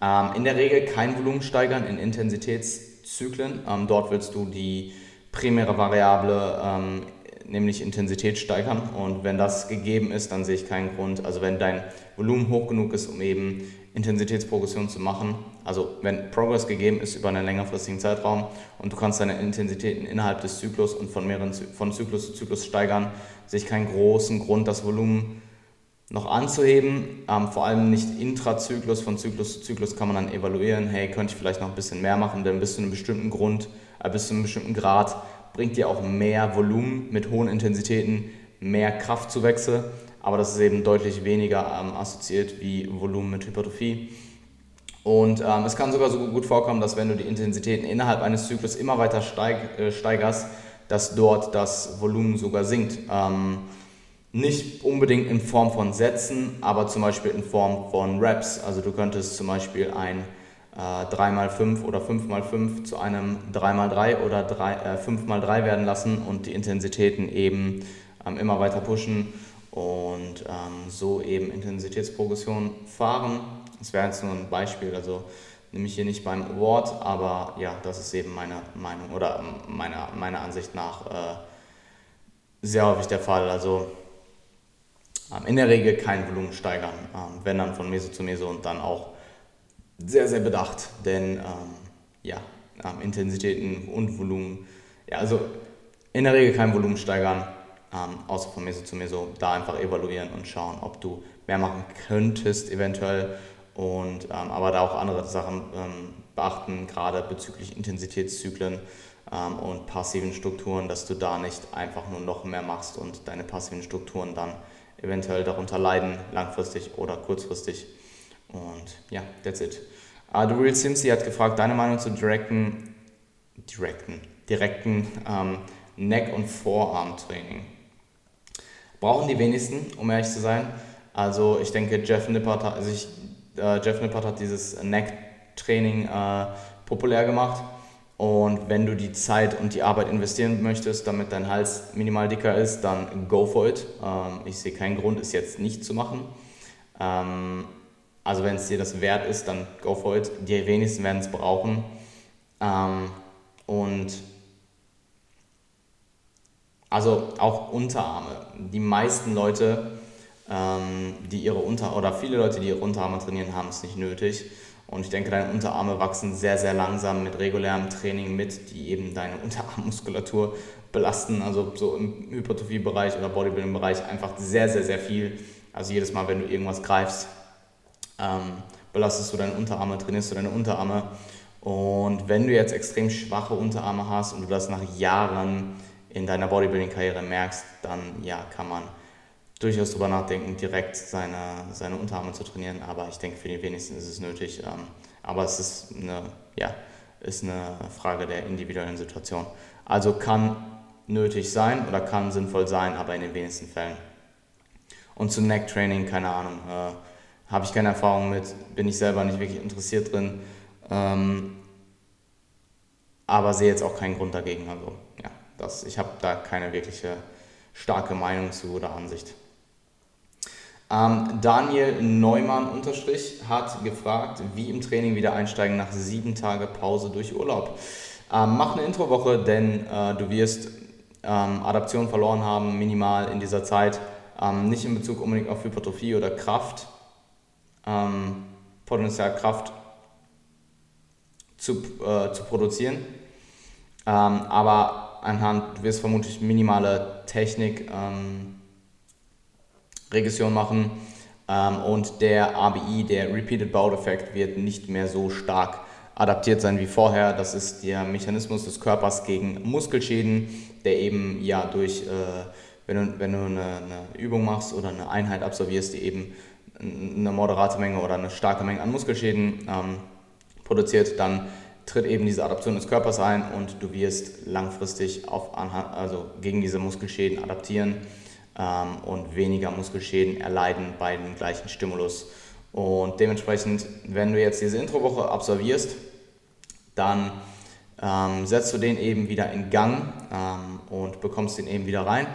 Ähm, in der Regel kein Volumen steigern in Intensitätszyklen. Ähm, dort willst du die primäre Variable ähm, nämlich Intensität steigern. Und wenn das gegeben ist, dann sehe ich keinen Grund, also wenn dein Volumen hoch genug ist, um eben Intensitätsprogression zu machen, also wenn Progress gegeben ist über einen längerfristigen Zeitraum und du kannst deine Intensitäten innerhalb des Zyklus und von mehreren von Zyklus zu Zyklus steigern, sehe ich keinen großen Grund, das Volumen noch anzuheben. Ähm, vor allem nicht intrazyklus, von Zyklus zu Zyklus kann man dann evaluieren, hey, könnte ich vielleicht noch ein bisschen mehr machen, denn bis zu einem bestimmten Grund, äh, bis zu einem bestimmten Grad bringt dir auch mehr Volumen mit hohen Intensitäten, mehr Kraftzuwächse, aber das ist eben deutlich weniger ähm, assoziiert wie Volumen mit Hypertrophie. Und ähm, es kann sogar so gut vorkommen, dass wenn du die Intensitäten innerhalb eines Zyklus immer weiter steig, äh, steigerst, dass dort das Volumen sogar sinkt. Ähm, nicht unbedingt in Form von Sätzen, aber zum Beispiel in Form von Reps. Also du könntest zum Beispiel ein äh, 3x5 oder 5x5 zu einem 3x3 oder 3, äh, 5x3 werden lassen und die Intensitäten eben ähm, immer weiter pushen und ähm, so eben Intensitätsprogression fahren. Das wäre jetzt nur ein Beispiel, also nehme ich hier nicht beim Wort, aber ja, das ist eben meine Meinung oder meiner, meiner Ansicht nach äh, sehr häufig der Fall. Also ähm, in der Regel kein Volumen steigern, ähm, wenn dann von Meso zu Meso und dann auch sehr, sehr bedacht, denn ähm, ja, ähm, Intensitäten und Volumen, ja, also in der Regel kein Volumen steigern, ähm, außer von Meso zu Meso, da einfach evaluieren und schauen, ob du mehr machen könntest eventuell und ähm, aber da auch andere Sachen ähm, beachten, gerade bezüglich Intensitätszyklen ähm, und passiven Strukturen, dass du da nicht einfach nur noch mehr machst und deine passiven Strukturen dann eventuell darunter leiden, langfristig oder kurzfristig. Und ja, that's it. Uh, The Real Simsy hat gefragt, deine Meinung zu direkten, direkten, direkten ähm, Neck- und Vorarmtraining. Brauchen die wenigsten, um ehrlich zu sein. Also ich denke, Jeff Nippert hat, also ich, äh, Jeff Nippert hat dieses Neck-Training äh, populär gemacht. Und wenn du die Zeit und die Arbeit investieren möchtest, damit dein Hals minimal dicker ist, dann go for it. Ähm, ich sehe keinen Grund, es jetzt nicht zu machen. Ähm, also wenn es dir das wert ist, dann go for it. Die wenigsten werden es brauchen. Ähm, und also auch Unterarme. Die meisten Leute, ähm, die ihre Unter oder viele Leute, die ihre Unterarme trainieren, haben es nicht nötig. Und ich denke, deine Unterarme wachsen sehr, sehr langsam mit regulärem Training mit, die eben deine Unterarmmuskulatur belasten. Also so im Hypertrophie-Bereich oder Bodybuilding-Bereich einfach sehr, sehr, sehr viel. Also jedes Mal, wenn du irgendwas greifst, ähm, belastest du deine Unterarme, trainierst du deine Unterarme. Und wenn du jetzt extrem schwache Unterarme hast und du das nach Jahren in deiner Bodybuilding-Karriere merkst, dann ja, kann man durchaus darüber nachdenken, direkt seine, seine Unterarme zu trainieren. Aber ich denke, für die wenigsten ist es nötig. Ähm, aber es ist eine, ja, ist eine Frage der individuellen Situation. Also kann nötig sein oder kann sinnvoll sein, aber in den wenigsten Fällen. Und zu Neck-Training, keine Ahnung. Äh, habe ich keine Erfahrung mit, bin ich selber nicht wirklich interessiert drin. Ähm, aber sehe jetzt auch keinen Grund dagegen. Also ja, das, ich habe da keine wirkliche starke Meinung zu oder Ansicht. Ähm, Daniel Neumann unterstrich hat gefragt, wie im Training wieder einsteigen nach sieben Tage Pause durch Urlaub. Ähm, mach eine Introwoche, denn äh, du wirst ähm, Adaption verloren haben, minimal in dieser Zeit. Ähm, nicht in Bezug unbedingt auf Hypertrophie oder Kraft, ähm, Potenzial Kraft zu, äh, zu produzieren. Ähm, aber anhand, du wirst vermutlich minimale Technik ähm, Regression machen, Ähm, und der ABI, der Repeated Bout Effect, wird nicht mehr so stark adaptiert sein wie vorher. Das ist der Mechanismus des Körpers gegen Muskelschäden, der eben ja durch, äh, wenn du, wenn du eine, eine, Übung machst oder eine Einheit absolvierst, die eben eine moderate Menge oder eine starke Menge an Muskelschäden ähm, produziert, dann tritt eben diese Adaption des Körpers ein und du wirst langfristig auf, also gegen diese Muskelschäden adaptieren ähm, und weniger Muskelschäden erleiden bei dem gleichen Stimulus. Und dementsprechend, wenn du jetzt diese Introwoche absolvierst, dann ähm, setzt du den eben wieder in Gang ähm, und bekommst den eben wieder rein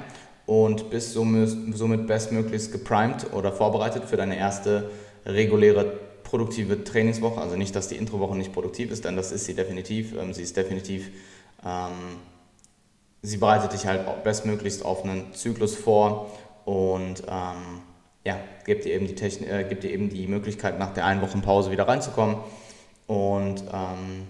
und bist somit, bestmöglichst geprimed oder vorbereitet für deine erste reguläre produktive Trainingswoche. Also nicht, dass die Introwoche nicht produktiv ist, denn das ist sie definitiv. Ähm, sie ist definitiv, ähm, sie bereitet dich halt bestmöglichst auf einen Zyklus vor und ähm, ja, gibt dir, eben die äh, gibt dir eben die Möglichkeit, nach der einen Woche Pause wieder reinzukommen. Und ähm,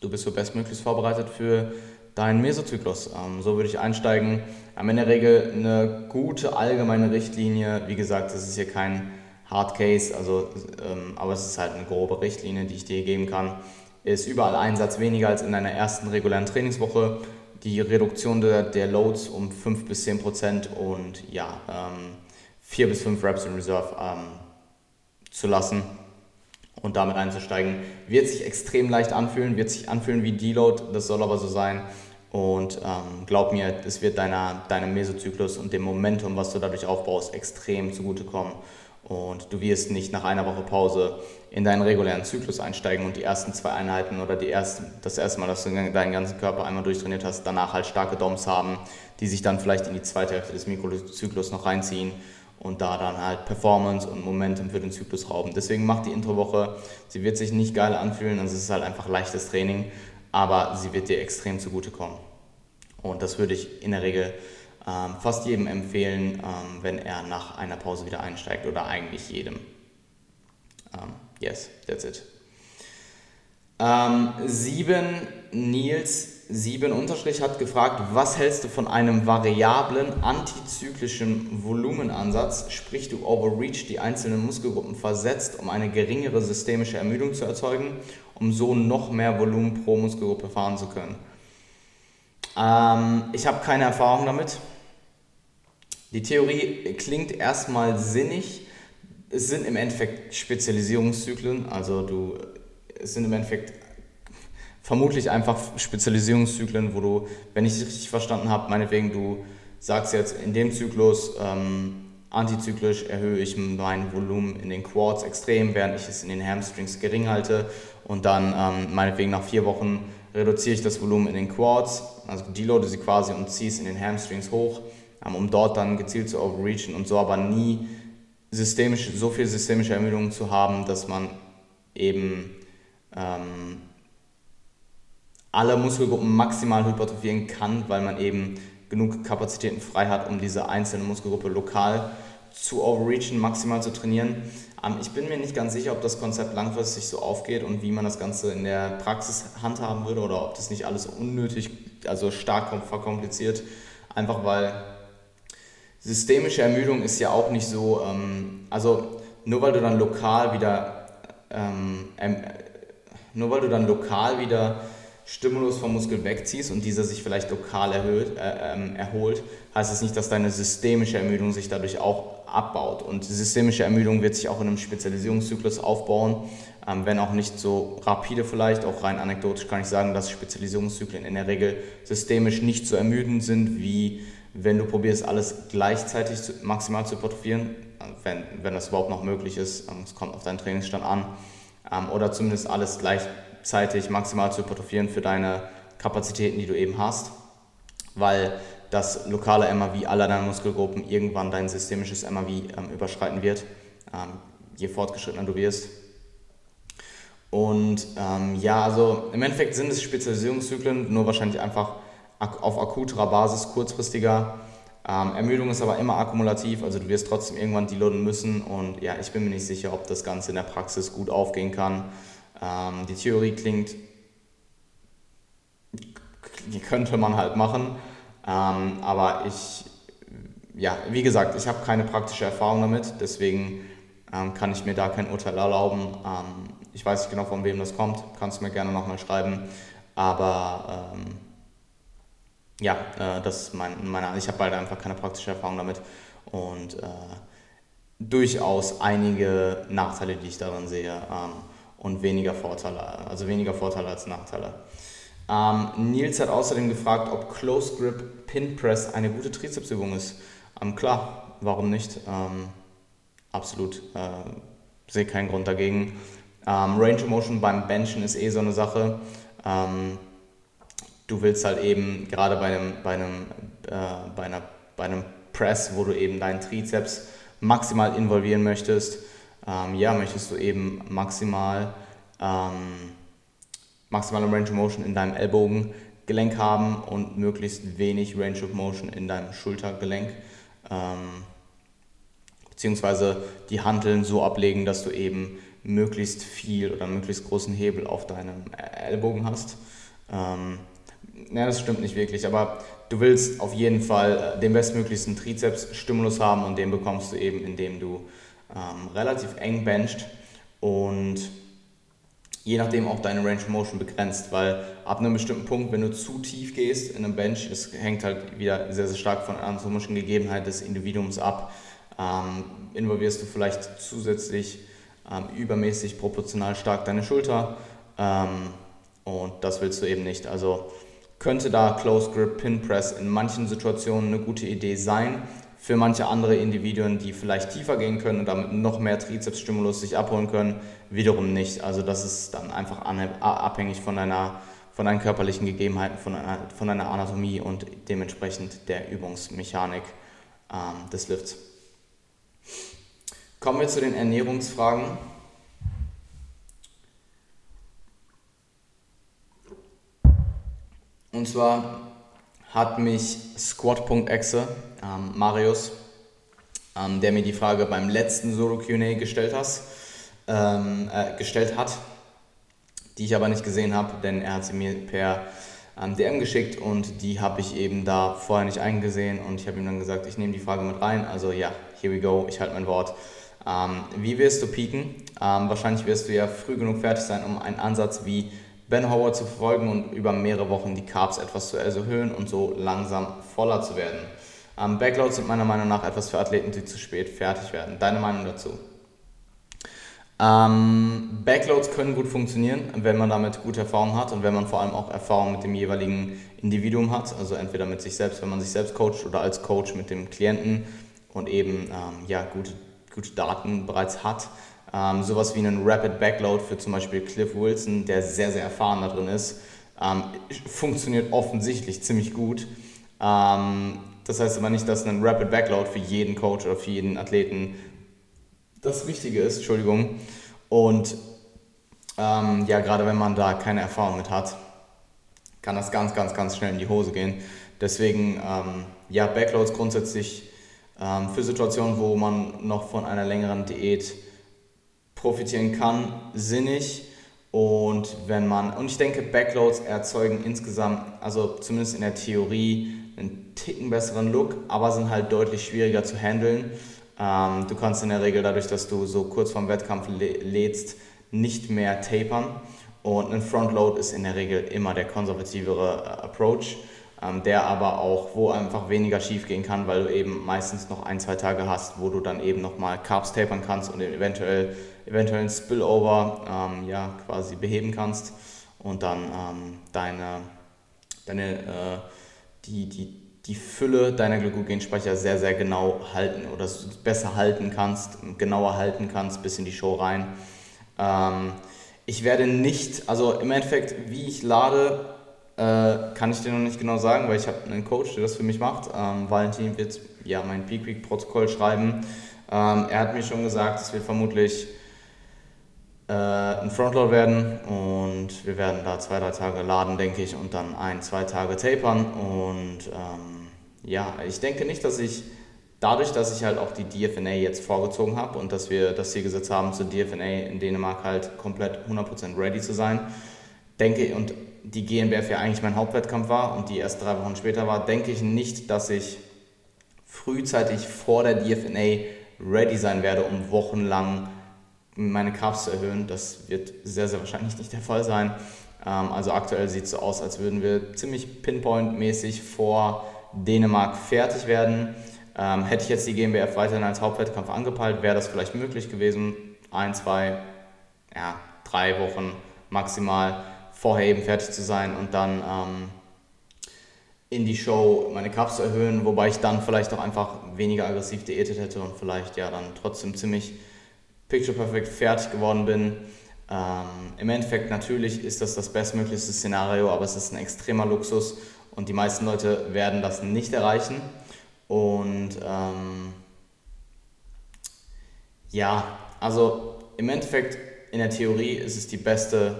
du bist so bestmöglichst vorbereitet für deinen Mesozyklus. Ähm, so würde ich einsteigen. Ähm, in der Regel eine gute allgemeine Richtlinie. Wie gesagt, das ist hier kein Hard Case, also, ähm, aber es ist halt eine grobe Richtlinie, die ich dir geben kann. Ist überall ein Satz weniger als in deiner ersten regulären Trainingswoche. Die Reduktion der, der Loads um 5 bis 10 Prozent und ja, ähm, 4 bis 5 Reps in Reserve ähm, zu lassen und damit einzusteigen. Wird sich extrem leicht anfühlen, wird sich anfühlen wie Deload, das soll aber so sein. Und ähm, glaub mir, es wird deiner, deinem Mesozyklus und dem Momentum, was du dadurch aufbaust, extrem zugutekommen. Und du wirst nicht nach einer Woche Pause in deinen regulären Zyklus einsteigen und die ersten zwei Einheiten oder die ersten, das erste Mal, dass du deinen ganzen Körper einmal durchtrainiert hast, danach halt starke DOMs haben, die sich dann vielleicht in die zweite Hälfte des Mikrozyklus noch reinziehen und da dann halt Performance und Momentum für den Zyklus rauben. Deswegen macht die Introwoche, sie wird sich nicht geil anfühlen, also es ist halt einfach leichtes Training, aber sie wird dir extrem zugutekommen. Und das würde ich in der Regel ähm, fast jedem empfehlen, ähm, wenn er nach einer Pause wieder einsteigt oder eigentlich jedem. Ähm, yes, that's it. Ähm, sieben Nils 7 Unterstrich hat gefragt, was hältst du von einem variablen antizyklischen Volumenansatz, sprich du overreach die einzelnen Muskelgruppen versetzt, um eine geringere systemische Ermüdung zu erzeugen, um so noch mehr Volumen pro Muskelgruppe fahren zu können. Ähm, ich habe keine Erfahrung damit. Die Theorie klingt erstmal sinnig. Es sind im Endeffekt Spezialisierungszyklen, also du, es sind im Endeffekt vermutlich einfach Spezialisierungszyklen, wo du, wenn ich es richtig verstanden habe, meinetwegen du sagst jetzt in dem Zyklus ähm, antizyklisch erhöhe ich mein Volumen in den Quads extrem, während ich es in den Hamstrings gering halte. Und dann ähm, meinetwegen nach vier Wochen reduziere ich das Volumen in den Quads, also deloade sie quasi und ziehe es in den Hamstrings hoch, ähm, um dort dann gezielt zu overreachen und so aber nie systemisch, so viel systemische Ermüdung zu haben, dass man eben ähm, alle Muskelgruppen maximal hypertrophieren kann, weil man eben genug Kapazitäten frei hat, um diese einzelne Muskelgruppe lokal zu overreachen, maximal zu trainieren. Ähm, ich bin mir nicht ganz sicher, ob das Konzept langfristig so aufgeht und wie man das Ganze in der Praxis handhaben würde oder ob das nicht alles unnötig, also stark verkompliziert, einfach weil systemische Ermüdung ist ja auch nicht so, ähm, also nur weil du dann lokal wieder, ähm, nur weil du dann lokal wieder Stimulus vom Muskel wegziehst und dieser sich vielleicht lokal erhöht, äh, ähm, erholt, heißt es das nicht, dass deine systemische Ermüdung sich dadurch auch abbaut. Und systemische Ermüdung wird sich auch in einem Spezialisierungszyklus aufbauen, ähm, wenn auch nicht so rapide vielleicht. Auch rein anekdotisch kann ich sagen, dass Spezialisierungszyklen in der Regel systemisch nicht so ermüdend sind, wie wenn du probierst, alles gleichzeitig zu, maximal zu hypertrophieren, wenn, wenn das überhaupt noch möglich ist. Ähm, es kommt auf deinen Trainingsstand an. Ähm, oder zumindest alles gleichzeitig zeitig maximal zu hypertrophieren für deine Kapazitäten, die du eben hast, weil das lokale MAV aller deiner Muskelgruppen irgendwann dein systemisches MAV ähm, überschreiten wird, ähm, je fortgeschrittener du wirst. Und ähm, ja, also im Endeffekt sind es Spezialisierungszyklen, nur wahrscheinlich einfach ak auf akuterer Basis, kurzfristiger. Ähm, Ermüdung ist aber immer akkumulativ, also du wirst trotzdem irgendwann deloaden müssen und ja, ich bin mir nicht sicher, ob das Ganze in der Praxis gut aufgehen kann. Ähm, die Theorie klingt, die könnte man halt machen, ähm, aber ich ja, wie gesagt, ich habe keine praktische Erfahrung damit, deswegen ähm, kann ich mir da kein Urteil erlauben. Ähm, ich weiß nicht genau, von wem das kommt, kannst du mir gerne nochmal schreiben. Aber ähm, ja, äh, das ist mein, meine, ich habe beide einfach keine praktische Erfahrung damit. Und äh, durchaus einige Nachteile, die ich daran sehe. Ähm, und weniger Vorteile, also weniger Vorteile als Nachteile. Ähm, Nils hat außerdem gefragt, ob Close Grip Pin Press eine gute Trizepsübung ist. Ähm, klar, warum nicht? Ähm, absolut, äh, sehe keinen Grund dagegen. Ähm, Range of Motion beim Benchen ist eh so eine Sache. Ähm, du willst halt eben gerade bei einem, bei einem, äh, bei einer, bei einem Press, wo du eben deinen Trizeps maximal involvieren möchtest, ähm, ja, möchtest du eben maximal ähm, maximale Range of Motion in deinem Ellbogengelenk haben und möglichst wenig Range of Motion in deinem Schultergelenk. Ähm, beziehungsweise die Hanteln so ablegen, dass du eben möglichst viel oder möglichst großen Hebel auf deinem Ellbogen hast. Ähm, ja, das stimmt nicht wirklich, aber du willst auf jeden Fall äh, den bestmöglichsten Trizeps-Stimulus haben und den bekommst du eben, indem du ähm, relativ eng bencht und je nachdem auch deine Range of Motion begrenzt, weil ab einem bestimmten Punkt, wenn du zu tief gehst in einem Bench, das hängt halt wieder sehr, sehr stark von anatomischen Gegebenheiten des Individuums ab, ähm, involvierst du vielleicht zusätzlich ähm, übermäßig proportional stark deine Schulter ähm, und das willst du eben nicht. Also könnte da Close Grip Pin Press in manchen Situationen eine gute Idee sein. Für manche andere Individuen, die vielleicht tiefer gehen können und damit noch mehr Trizepsstimulus sich abholen können, wiederum nicht. Also das ist dann einfach abhängig von deiner, von deinen körperlichen Gegebenheiten, von deiner, von deiner Anatomie und dementsprechend der Übungsmechanik ähm, des Lifts. Kommen wir zu den Ernährungsfragen. Und zwar hat mich Squat.exe, ähm, Marius, ähm, der mir die Frage beim letzten Solo QA gestellt, ähm, äh, gestellt hat, die ich aber nicht gesehen habe, denn er hat sie mir per ähm, DM geschickt und die habe ich eben da vorher nicht eingesehen und ich habe ihm dann gesagt, ich nehme die Frage mit rein. Also ja, here we go, ich halte mein Wort. Ähm, wie wirst du peaken? Ähm, wahrscheinlich wirst du ja früh genug fertig sein, um einen Ansatz wie Ben Howard zu verfolgen und über mehrere Wochen die Carbs etwas zu erhöhen und so langsam voller zu werden. Ähm, Backloads sind meiner Meinung nach etwas für Athleten, die zu spät fertig werden. Deine Meinung dazu? Ähm, Backloads können gut funktionieren, wenn man damit gute Erfahrung hat und wenn man vor allem auch Erfahrung mit dem jeweiligen Individuum hat, also entweder mit sich selbst, wenn man sich selbst coacht oder als Coach mit dem Klienten und eben ähm, ja, gute, gute Daten bereits hat. Ähm, sowas wie einen Rapid Backload für zum Beispiel Cliff Wilson, der sehr, sehr erfahren da drin ist, ähm, funktioniert offensichtlich ziemlich gut. Das heißt aber nicht, dass ein Rapid Backload für jeden Coach oder für jeden Athleten das Richtige ist, Entschuldigung. Und ähm, ja, gerade wenn man da keine Erfahrung mit hat, kann das ganz, ganz, ganz schnell in die Hose gehen. Deswegen, ähm, ja, Backloads grundsätzlich ähm, für Situationen, wo man noch von einer längeren Diät profitieren kann, sinnig. Und wenn man, und ich denke, Backloads erzeugen insgesamt, also zumindest in der Theorie, ticken besseren Look, aber sind halt deutlich schwieriger zu handeln. Ähm, du kannst in der Regel dadurch, dass du so kurz vorm Wettkampf lädst, nicht mehr tapern. Und ein Frontload ist in der Regel immer der konservativere äh, Approach ähm, der aber auch, wo einfach weniger schief gehen kann, weil du eben meistens noch ein, zwei Tage hast, wo du dann eben nochmal Carbs tapern kannst und eventuell, eventuell einen Spillover ähm, ja, quasi beheben kannst und dann ähm, deine, deine äh, die, die, die Fülle deiner Glykogenspeicher sehr, sehr genau halten oder besser halten kannst, genauer halten kannst bis in die Show rein. Ähm, ich werde nicht, also im Endeffekt, wie ich lade, äh, kann ich dir noch nicht genau sagen, weil ich habe einen Coach, der das für mich macht. Ähm, Valentin wird ja mein Peak Week Protokoll schreiben. Ähm, er hat mir schon gesagt, es wird vermutlich äh, ein Frontload werden und wir werden da zwei, drei Tage laden, denke ich, und dann ein, zwei Tage tapern. Und ähm, ja, ich denke nicht, dass ich dadurch, dass ich halt auch die DFNA jetzt vorgezogen habe und dass wir das Ziel gesetzt haben, zur DFNA in Dänemark halt komplett 100% ready zu sein, denke und die GNBF ja eigentlich mein Hauptwettkampf war und die erst drei Wochen später war, denke ich nicht, dass ich frühzeitig vor der DFNA ready sein werde, um wochenlang meine Carbs zu erhöhen. Das wird sehr, sehr wahrscheinlich nicht der Fall sein. Ähm, also aktuell sieht es so aus, als würden wir ziemlich pinpoint-mäßig vor Dänemark fertig werden. Ähm, hätte ich jetzt die GmbF weiterhin als Hauptwettkampf angepeilt, wäre das vielleicht möglich gewesen. Ein, zwei, ja, drei Wochen maximal vorher eben fertig zu sein und dann ähm, in die Show meine Cups zu erhöhen, wobei ich dann vielleicht auch einfach weniger aggressiv diätet hätte und vielleicht ja dann trotzdem ziemlich picture perfect fertig geworden bin. Ähm, Im Endeffekt natürlich ist das das bestmöglichste Szenario, aber es ist ein extremer Luxus und die meisten Leute werden das nicht erreichen. Und ähm, ja, also im Endeffekt in der Theorie ist es die beste,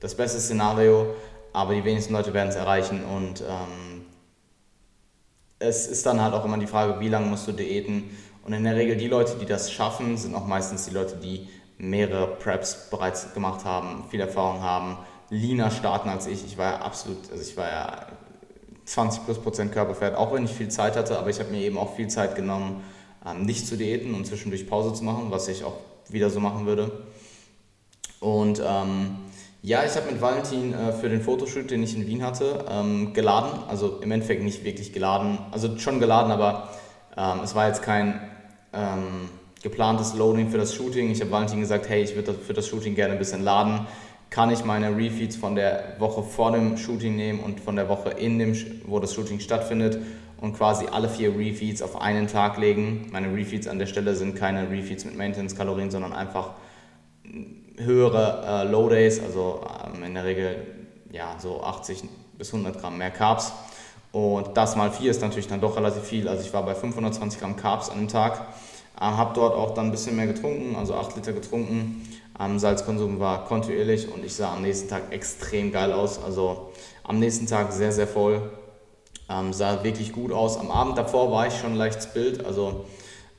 das beste Szenario, aber die wenigsten Leute werden es erreichen und ähm, es ist dann halt auch immer die Frage, wie lange musst du diäten. Und in der Regel die Leute, die das schaffen, sind auch meistens die Leute, die mehrere Preps bereits gemacht haben, viel Erfahrung haben, leaner starten als ich. Ich war ja absolut, also ich war ja 20 plus Prozent Körperfett, auch wenn ich viel Zeit hatte, aber ich habe mir eben auch viel Zeit genommen, ähm, nicht zu diäten und zwischendurch Pause zu machen, was ich auch wieder so machen würde. Und ähm, ja, ich habe mit Valentin äh, für den Fotoshoot, den ich in Wien hatte, ähm, geladen. Also im Endeffekt nicht wirklich geladen, also schon geladen, aber ähm, es war jetzt kein ähm, geplantes Loading für das Shooting. Ich habe Valentin gesagt, hey, ich würde für das Shooting gerne ein bisschen laden kann ich meine Refeeds von der Woche vor dem Shooting nehmen und von der Woche in dem, wo das Shooting stattfindet und quasi alle vier Refeeds auf einen Tag legen. Meine Refeeds an der Stelle sind keine Refeeds mit Maintenance-Kalorien, sondern einfach höhere äh, Low Days, also ähm, in der Regel ja, so 80 bis 100 Gramm mehr Carbs. Und das mal 4 ist natürlich dann doch relativ viel. Also ich war bei 520 Gramm Carbs an dem Tag, äh, habe dort auch dann ein bisschen mehr getrunken, also 8 Liter getrunken ähm, Salzkonsum war kontinuierlich und ich sah am nächsten Tag extrem geil aus. Also am nächsten Tag sehr, sehr voll. Ähm, sah wirklich gut aus. Am Abend davor war ich schon leicht Bild, also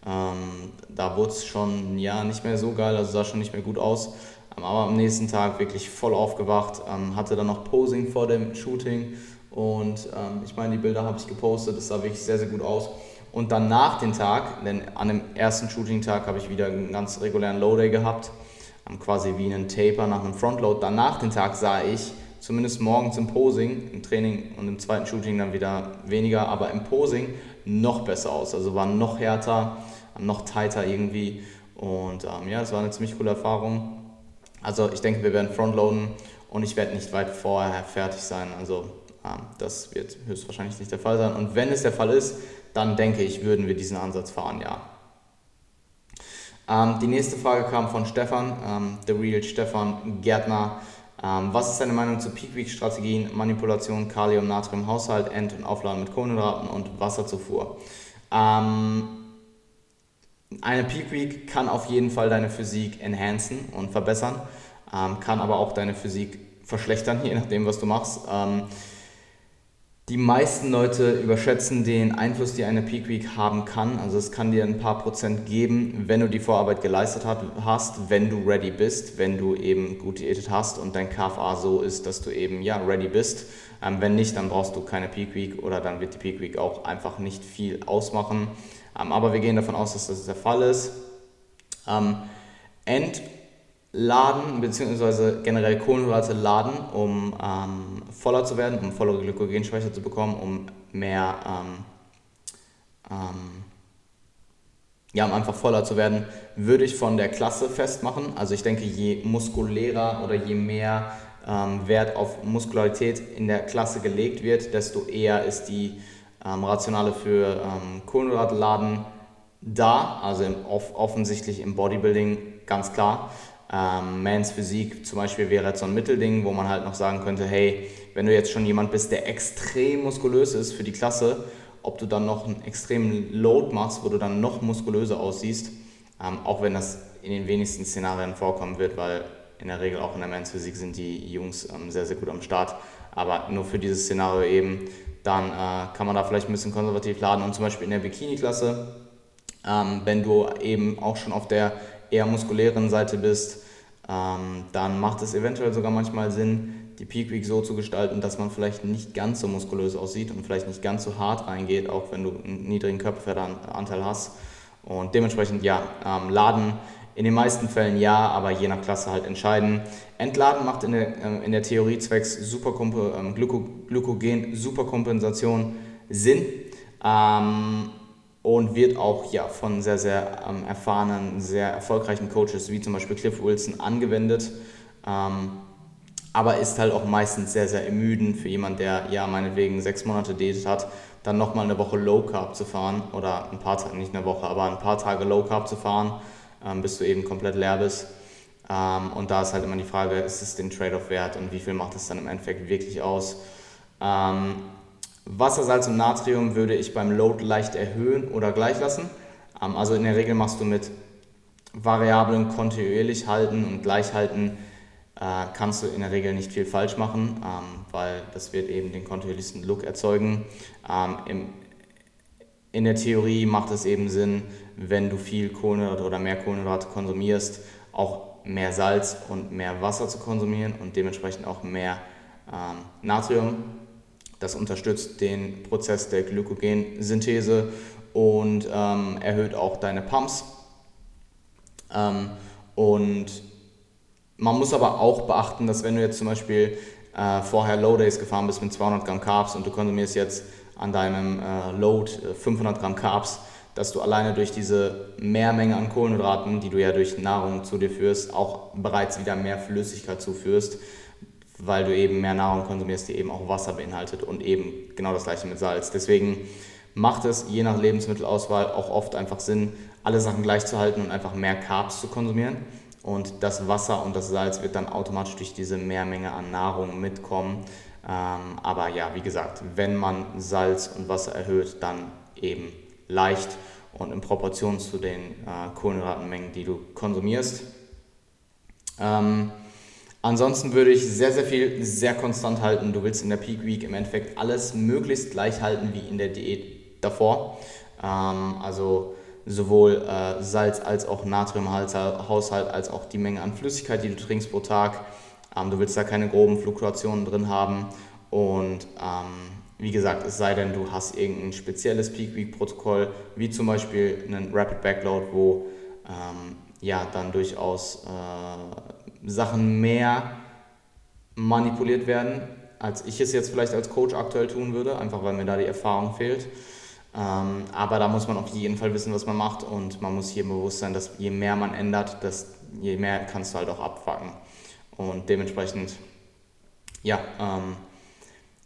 ähm, da wurde es schon ja, nicht mehr so geil, also sah schon nicht mehr gut aus. Ähm, aber am nächsten Tag wirklich voll aufgewacht, ähm, hatte dann noch Posing vor dem Shooting und ähm, ich meine, die Bilder habe ich gepostet, das sah wirklich sehr, sehr gut aus. Und dann nach dem Tag, denn an dem ersten Shooting-Tag habe ich wieder einen ganz regulären Low-Day gehabt, quasi wie einen Taper nach einem Frontload. Danach den Tag sah ich, zumindest morgens im Posing, im Training und im zweiten Shooting dann wieder weniger, aber im Posing noch besser aus. Also war noch härter, noch tighter irgendwie. Und ähm, ja, es war eine ziemlich coole Erfahrung. Also ich denke, wir werden frontloaden und ich werde nicht weit vorher fertig sein. Also ähm, das wird höchstwahrscheinlich nicht der Fall sein. Und wenn es der Fall ist, dann denke ich, würden wir diesen Ansatz fahren, ja. Ähm, die nächste Frage kam von Stefan, ähm, The Real Stefan Gärtner. Ähm, was ist deine Meinung zu Peak Week Strategien, Manipulation, Kalium, Natrium, Haushalt, End- und Aufladen mit Kohlenhydraten und Wasserzufuhr? Ähm, eine Peak Week kann auf jeden Fall deine Physik enhancen und verbessern, ähm, kann aber auch deine Physik verschlechtern, je nachdem, was du machst. Die meisten Leute überschätzen den Einfluss, die eine Peak Week haben kann. Also es kann dir ein paar Prozent geben, wenn du die Vorarbeit geleistet hast, wenn du ready bist, wenn du eben gut diätet hast und dein KFA so ist, dass du eben ja ready bist. Ähm, wenn nicht, dann brauchst du keine Peak Week oder dann wird die Peak Week auch einfach nicht viel ausmachen. Ähm, aber wir gehen davon aus, dass das der Fall ist. Ähm, End laden, beziehungsweise generell Kohlenhydrate laden, um ähm, voller zu werden, um vollere Glykogenspeicher zu bekommen, um mehr, ähm, ähm, ja, um einfach voller zu werden, würde ich von der Klasse festmachen. Also ich denke, je muskulärer oder je mehr ähm, Wert auf Muskularität in der Klasse gelegt wird, desto eher ist die ähm, Rationale für ähm, Kohlenhydratladen da, also im, off offensichtlich im Bodybuilding ganz klar. Ähm, Mans Physik zum Beispiel wäre jetzt so ein Mittelding, wo man halt noch sagen könnte, hey, wenn du jetzt schon jemand bist, der extrem muskulös ist für die Klasse, ob du dann noch einen extremen Load machst, wo du dann noch muskulöser aussiehst, ähm, auch wenn das in den wenigsten Szenarien vorkommen wird, weil in der Regel auch in der Mans Physik sind die Jungs ähm, sehr, sehr gut am Start. Aber nur für dieses Szenario eben, dann äh, kann man da vielleicht ein bisschen konservativ laden und zum Beispiel in der Bikini-Klasse, ähm, wenn du eben auch schon auf der eher muskulären Seite bist, ähm, dann macht es eventuell sogar manchmal Sinn, die Peak Week so zu gestalten, dass man vielleicht nicht ganz so muskulös aussieht und vielleicht nicht ganz so hart reingeht, auch wenn du einen niedrigen Körperfettanteil hast. Und dementsprechend ja, ähm, Laden in den meisten Fällen ja, aber je nach Klasse halt entscheiden. Entladen macht in der, ähm, in der Theorie zwecks Superkompe, ähm, Glyko, Glykogen-Superkompensation Sinn ähm, und wird auch ja, von sehr, sehr ähm, erfahrenen, sehr erfolgreichen Coaches wie zum Beispiel Cliff Wilson angewendet. Ähm, aber ist halt auch meistens sehr, sehr ermüdend für jemand, der ja meinetwegen sechs Monate Diät hat, dann nochmal eine Woche Low Carb zu fahren oder ein paar Tage, nicht eine Woche, aber ein paar Tage Low Carb zu fahren ähm, bis du eben komplett leer bist. Ähm, und da ist halt immer die Frage, ist es den Trade-off wert und wie viel macht es dann im Endeffekt wirklich aus? Wasser, Salz und Natrium würde ich beim Load leicht erhöhen oder gleich lassen. Ähm, also in der Regel machst du mit Variablen kontinuierlich halten und gleich halten, äh, kannst du in der Regel nicht viel falsch machen, ähm, weil das wird eben den kontinuierlichsten Look erzeugen. Ähm, in der Theorie macht es eben Sinn, wenn du viel Kohlenhydrate oder mehr Kohlenhydrate konsumierst, auch mehr Salz und mehr Wasser zu konsumieren und dementsprechend auch mehr Natrium. Das unterstützt den Prozess der Glykogensynthese und ähm, erhöht auch deine Pumps. Ähm, und man muss aber auch beachten, dass wenn du jetzt zum Beispiel äh, vorher Low Days gefahren bist mit 200 Gramm Carbs und du konsumierst jetzt an deinem äh, Load 500 äh, Gramm Carbs, dass du alleine durch diese Mehrmenge an Kohlenhydraten, die du ja durch Nahrung zu dir führst, auch bereits wieder mehr Flüssigkeit zuführst, weil du eben mehr Nahrung konsumierst, die eben auch Wasser beinhaltet und eben genau das gleiche mit Salz. Deswegen macht es je nach Lebensmittelauswahl auch oft einfach Sinn, alle Sachen gleich zu halten und einfach mehr Carbs zu konsumieren. Und das Wasser und das Salz wird dann automatisch durch diese Mehrmenge an Nahrung mitkommen. Ähm, aber ja, wie gesagt, wenn man Salz und Wasser erhöht, dann eben leicht und in Proportion zu den äh, Kohlenhydratenmengen, die du konsumierst. Ähm, ansonsten würde ich sehr, sehr viel sehr konstant halten. Du willst in der Peak Week im Endeffekt alles möglichst gleich halten wie in der Diät davor. Ähm, also sowohl äh, Salz als auch Natriumhaushalt als auch die Menge an Flüssigkeit, die du trinkst pro Tag. Ähm, du willst da keine groben Fluktuationen drin haben und ähm, wie gesagt, es sei denn, du hast irgendein spezielles Peak Week Protokoll, wie zum Beispiel einen Rapid Backload, wo ähm, ja dann durchaus äh, Sachen mehr manipuliert werden, als ich es jetzt vielleicht als Coach aktuell tun würde, einfach weil mir da die Erfahrung fehlt. Ähm, aber da muss man auf jeden Fall wissen, was man macht und man muss hier bewusst sein, dass je mehr man ändert, dass je mehr kannst du halt auch abfacken. Und dementsprechend, ja, ähm,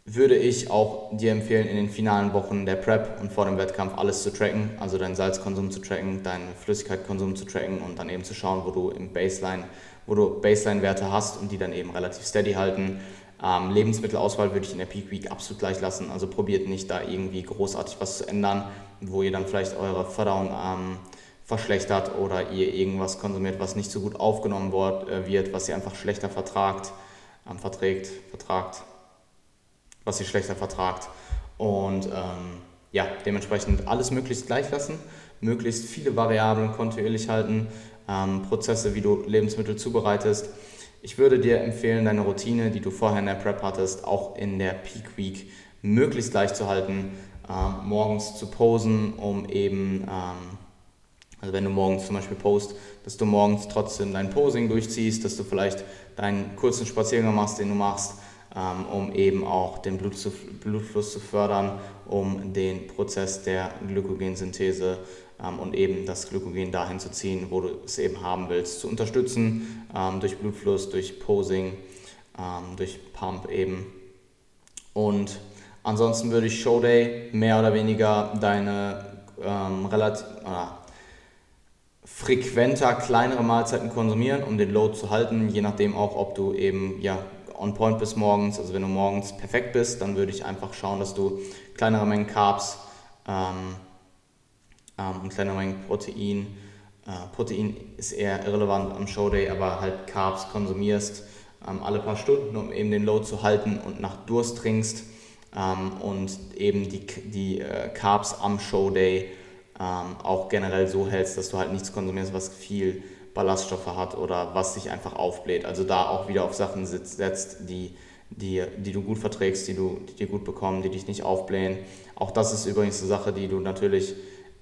würde ich auch dir empfehlen, in den finalen Wochen der Prep und vor dem Wettkampf alles zu tracken, also deinen Salzkonsum zu tracken, deinen Flüssigkeitskonsum zu tracken und dann eben zu schauen, wo du im Baseline, wo du Baseline-Werte hast und die dann eben relativ steady halten. Ähm, Lebensmittelauswahl würde ich in der Peak Week absolut gleich lassen, also probiert nicht da irgendwie großartig was zu ändern, wo ihr dann vielleicht eure Verdauung ähm, verschlechtert oder ihr irgendwas konsumiert, was nicht so gut aufgenommen äh, wird, was ihr einfach schlechter vertragt, ähm, verträgt, vertragt was ihr schlechter vertragt. Und ähm, ja, dementsprechend alles möglichst gleich lassen, möglichst viele Variablen kontinuierlich halten, ähm, Prozesse, wie du Lebensmittel zubereitest. Ich würde dir empfehlen, deine Routine, die du vorher in der Prep hattest, auch in der Peak Week möglichst gleich zu halten, ähm, morgens zu posen, um eben, ähm, also wenn du morgens zum Beispiel post, dass du morgens trotzdem dein Posing durchziehst, dass du vielleicht deinen kurzen Spaziergang machst, den du machst, ähm, um eben auch den Blutfluss zu fördern, um den Prozess der Glykogensynthese ähm, und eben das Glykogen dahin zu ziehen, wo du es eben haben willst, zu unterstützen ähm, durch Blutfluss, durch Posing, durch Pump eben. Und ansonsten würde ich Showday mehr oder weniger deine ähm, relativ äh, frequenter kleinere Mahlzeiten konsumieren, um den Load zu halten, je nachdem auch, ob du eben ja on point bis morgens. Also wenn du morgens perfekt bist, dann würde ich einfach schauen, dass du kleinere Mengen Carbs ähm, ähm, und kleinere Mengen Protein, äh, Protein ist eher irrelevant am Showday, aber halt Carbs konsumierst ähm, alle paar Stunden, um eben den Load zu halten und nach Durst trinkst ähm, und eben die, die äh, Carbs am Showday ähm, auch generell so hältst, dass du halt nichts konsumierst, was viel Ballaststoffe hat oder was sich einfach aufbläht. Also da auch wieder auf Sachen setzt, die die, die du gut verträgst, die, du, dir gut bekommen, die dich nicht aufblähen. Auch das ist übrigens eine Sache, die du natürlich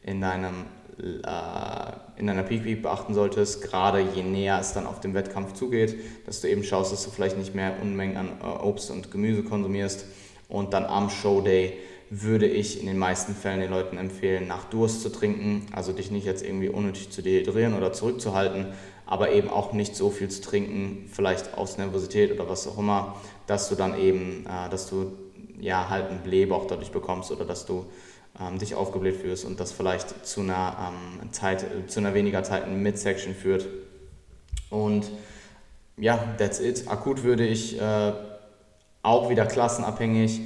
in deinem äh, in deiner Peak Week beachten solltest, gerade je näher es dann auf den Wettkampf zugeht, dass du eben schaust, dass du vielleicht nicht mehr Unmengen an äh, Obst und Gemüse konsumierst. Und dann am Show Day würde ich in den meisten Fällen den Leuten empfehlen, nach Durst zu trinken, also dich nicht jetzt irgendwie unnötig zu dehydrieren oder zurückzuhalten, aber eben auch nicht so viel zu trinken, vielleicht aus Nervosität oder was auch immer, dass du dann eben, äh, dass du ja halt einen Blähbauch dadurch bekommst oder dass du ähm, dich aufgebläht fühlst und das vielleicht zu einer ähm, Zeit, zu einer weniger Zeit in Midsection führt. Und ja, that's it. Akut würde ich äh, auch wieder klassenabhängig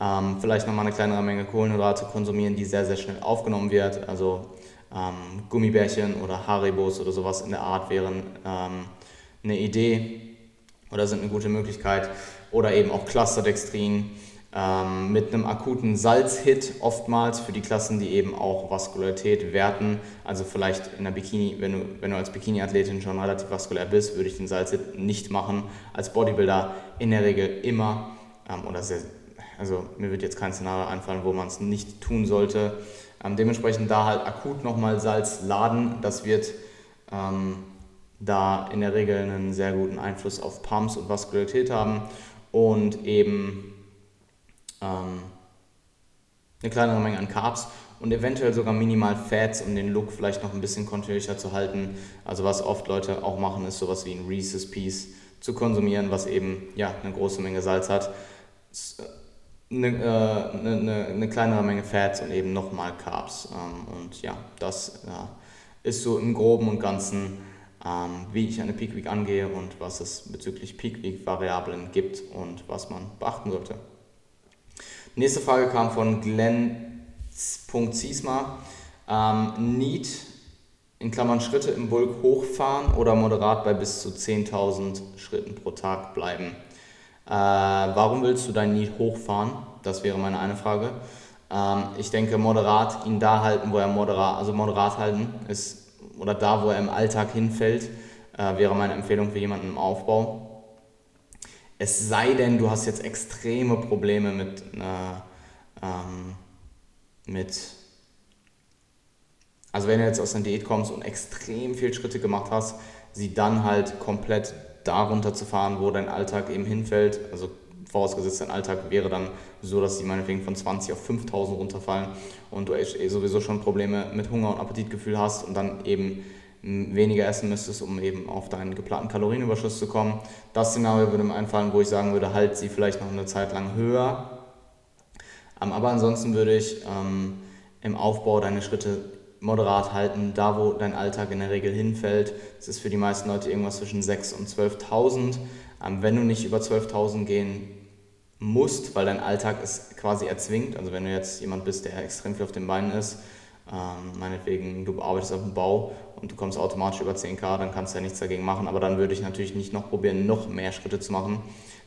ähm, vielleicht nochmal eine kleinere Menge Kohlenhydrate konsumieren, die sehr, sehr schnell aufgenommen wird. Also ähm, Gummibärchen oder Haribos oder sowas in der Art wären ähm, eine Idee oder sind eine gute Möglichkeit. Oder eben auch Clusterdextrin ähm, mit einem akuten Salzhit oftmals für die Klassen, die eben auch Vaskularität werten. Also vielleicht in der Bikini, wenn du, wenn du als Bikini-Athletin schon relativ vaskulär bist, würde ich den Salzhit nicht machen. Als Bodybuilder in der Regel immer ähm, oder sehr, also mir wird jetzt kein Szenario einfallen, wo man es nicht tun sollte. Ähm, dementsprechend da halt akut nochmal Salz laden, das wird ähm, da in der Regel einen sehr guten Einfluss auf Pumps und Vaskularität haben und eben ähm, eine kleinere Menge an Carbs und eventuell sogar minimal Fats, um den Look vielleicht noch ein bisschen kontinuierlicher zu halten. Also was oft Leute auch machen, ist sowas wie ein Reese's Piece zu konsumieren, was eben ja, eine große Menge Salz hat. Eine, äh, eine, eine kleinere Menge Fats und eben nochmal Carbs. Ähm, und ja, das ja, ist so im Groben und Ganzen, ähm, wie ich eine Peak Week angehe und was es bezüglich Peak Week Variablen gibt und was man beachten sollte. Nächste Frage kam von Glenn.ziesma. Ähm, Need in Klammern Schritte im Bulk hochfahren oder moderat bei bis zu 10.000 Schritten pro Tag bleiben. Äh, warum willst du dein Need hochfahren? Das wäre meine eine Frage. Ähm, ich denke, moderat ihn da halten, wo er moderat, also moderat halten ist, oder da, wo er im Alltag hinfällt, äh, wäre meine Empfehlung für jemanden im Aufbau. Es sei denn, du hast jetzt extreme Probleme mit, äh, ähm, mit also wenn du jetzt aus einer Diät kommst und extrem viel Schritte gemacht hast, sie dann halt komplett darunter zu fahren, wo dein Alltag eben hinfällt. Also vorausgesetzt, dein Alltag wäre dann so, dass sie meinetwegen von 20 auf 5000 runterfallen und du eh sowieso schon Probleme mit Hunger und Appetitgefühl hast und dann eben weniger essen müsstest, um eben auf deinen geplanten Kalorienüberschuss zu kommen. Das Szenario würde mir einfallen, wo ich sagen würde, halt sie vielleicht noch eine Zeit lang höher. Ähm, aber ansonsten würde ich ähm, im Aufbau deine Schritte moderat halten, da wo dein Alltag in der Regel hinfällt. Das ist für die meisten Leute irgendwas zwischen 6.000 und 12.000. Ähm, wenn du nicht über 12.000 gehen musst, weil dein Alltag es quasi erzwingt, also wenn du jetzt jemand bist, der extrem viel auf den Beinen ist, ähm, meinetwegen, du arbeitest auf dem Bau und du kommst automatisch über 10k, dann kannst du ja nichts dagegen machen. Aber dann würde ich natürlich nicht noch probieren, noch mehr Schritte zu machen.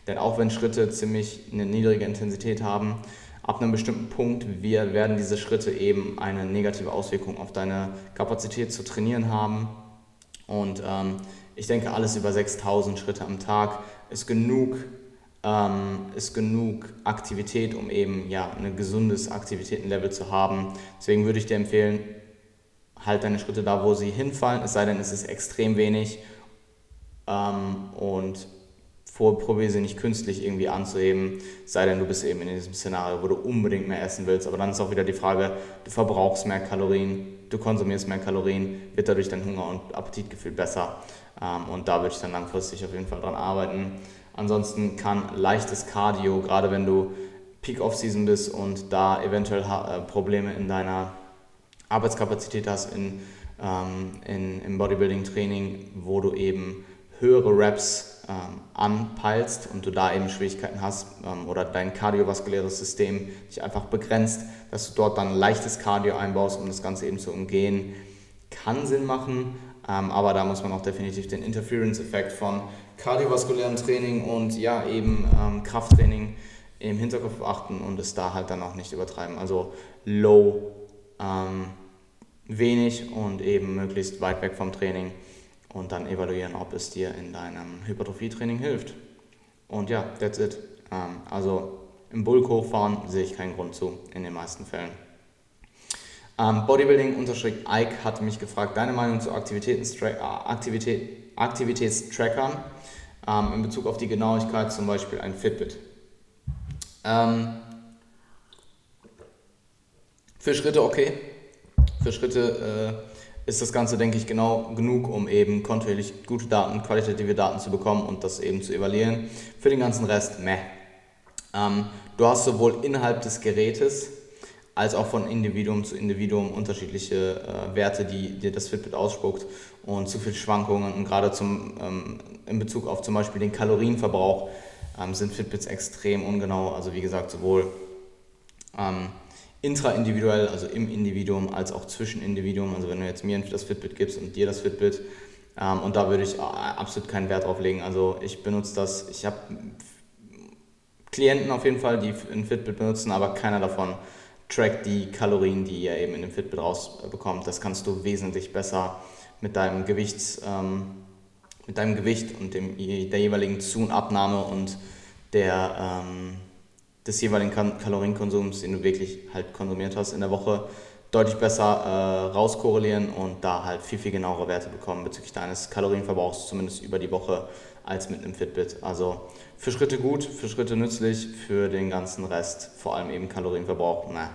Denn auch wenn Schritte ziemlich eine niedrige Intensität haben, ab einem bestimmten Punkt werden diese Schritte eben eine negative Auswirkung auf deine Kapazität zu trainieren haben. Und ähm, ich denke, alles über 6000 Schritte am Tag ist genug ähm, ist genug Aktivität, um eben ja, ein gesundes Aktivitätenlevel zu haben. Deswegen würde ich dir empfehlen, halt deine Schritte da, wo sie hinfallen, es sei denn, es ist extrem wenig ähm, und probiere sie nicht künstlich irgendwie anzuheben, sei denn, du bist eben in diesem Szenario, wo du unbedingt mehr essen willst. Aber dann ist auch wieder die Frage, du verbrauchst mehr Kalorien, du konsumierst mehr Kalorien, wird dadurch dein Hunger- und Appetitgefühl besser. Ähm, und da würde ich dann langfristig auf jeden Fall dran arbeiten. Ansonsten kann leichtes Cardio, gerade wenn du Peak Off-Season bist und da eventuell äh, Probleme in deiner Arbeitskapazität hast in, ähm, in, im Bodybuilding-Training, wo du eben höhere Reps ähm, anpeilst und du da eben Schwierigkeiten hast ähm, oder dein kardiovaskuläres System dich einfach begrenzt, dass du dort dann leichtes Cardio einbaust, um das Ganze eben zu umgehen, kann Sinn machen. Ähm, aber da muss man auch definitiv den Interference-Effekt von kardiovaskulären Training und ja eben ähm, Krafttraining im Hinterkopf beachten und es da halt dann auch nicht übertreiben. Also low, ähm, wenig und eben möglichst weit weg vom Training und dann evaluieren, ob es dir in deinem Hypertrophie-Training hilft. Und ja, that's it. Ähm, also im Bulk hochfahren sehe ich keinen Grund zu, in den meisten Fällen. Ähm, Bodybuilding-Ike hatte mich gefragt, deine Meinung zu äh, Aktivität, Aktivitätstrackern ähm, in Bezug auf die Genauigkeit, zum Beispiel ein Fitbit. Ähm, für Schritte okay. Für Schritte äh, ist das Ganze, denke ich, genau genug, um eben kontinuierlich gute Daten, qualitative Daten zu bekommen und das eben zu evaluieren. Für den ganzen Rest, meh. Ähm, du hast sowohl innerhalb des Gerätes als auch von Individuum zu Individuum unterschiedliche äh, Werte, die dir das Fitbit ausspuckt und zu viele Schwankungen. Und gerade zum, ähm, in Bezug auf zum Beispiel den Kalorienverbrauch ähm, sind Fitbits extrem ungenau. Also wie gesagt, sowohl ähm, intraindividuell, also im Individuum, als auch zwischen Individuum. Also wenn du jetzt mir das Fitbit gibst und dir das Fitbit, ähm, und da würde ich äh, absolut keinen Wert drauf legen. Also ich benutze das, ich habe Klienten auf jeden Fall, die ein Fitbit benutzen, aber keiner davon trackt die Kalorien, die ihr eben in dem Fitbit rausbekommt. Das kannst du wesentlich besser mit deinem Gewichts, ähm, mit deinem Gewicht und dem, der jeweiligen Zu- und und der, ähm, des jeweiligen Kalorienkonsums, den du wirklich halt konsumiert hast in der Woche, deutlich besser äh, rauskorrelieren und da halt viel, viel genauere Werte bekommen bezüglich deines Kalorienverbrauchs, zumindest über die Woche, als mit einem Fitbit. Also für Schritte gut, für Schritte nützlich, für den ganzen Rest, vor allem eben Kalorienverbrauch, na.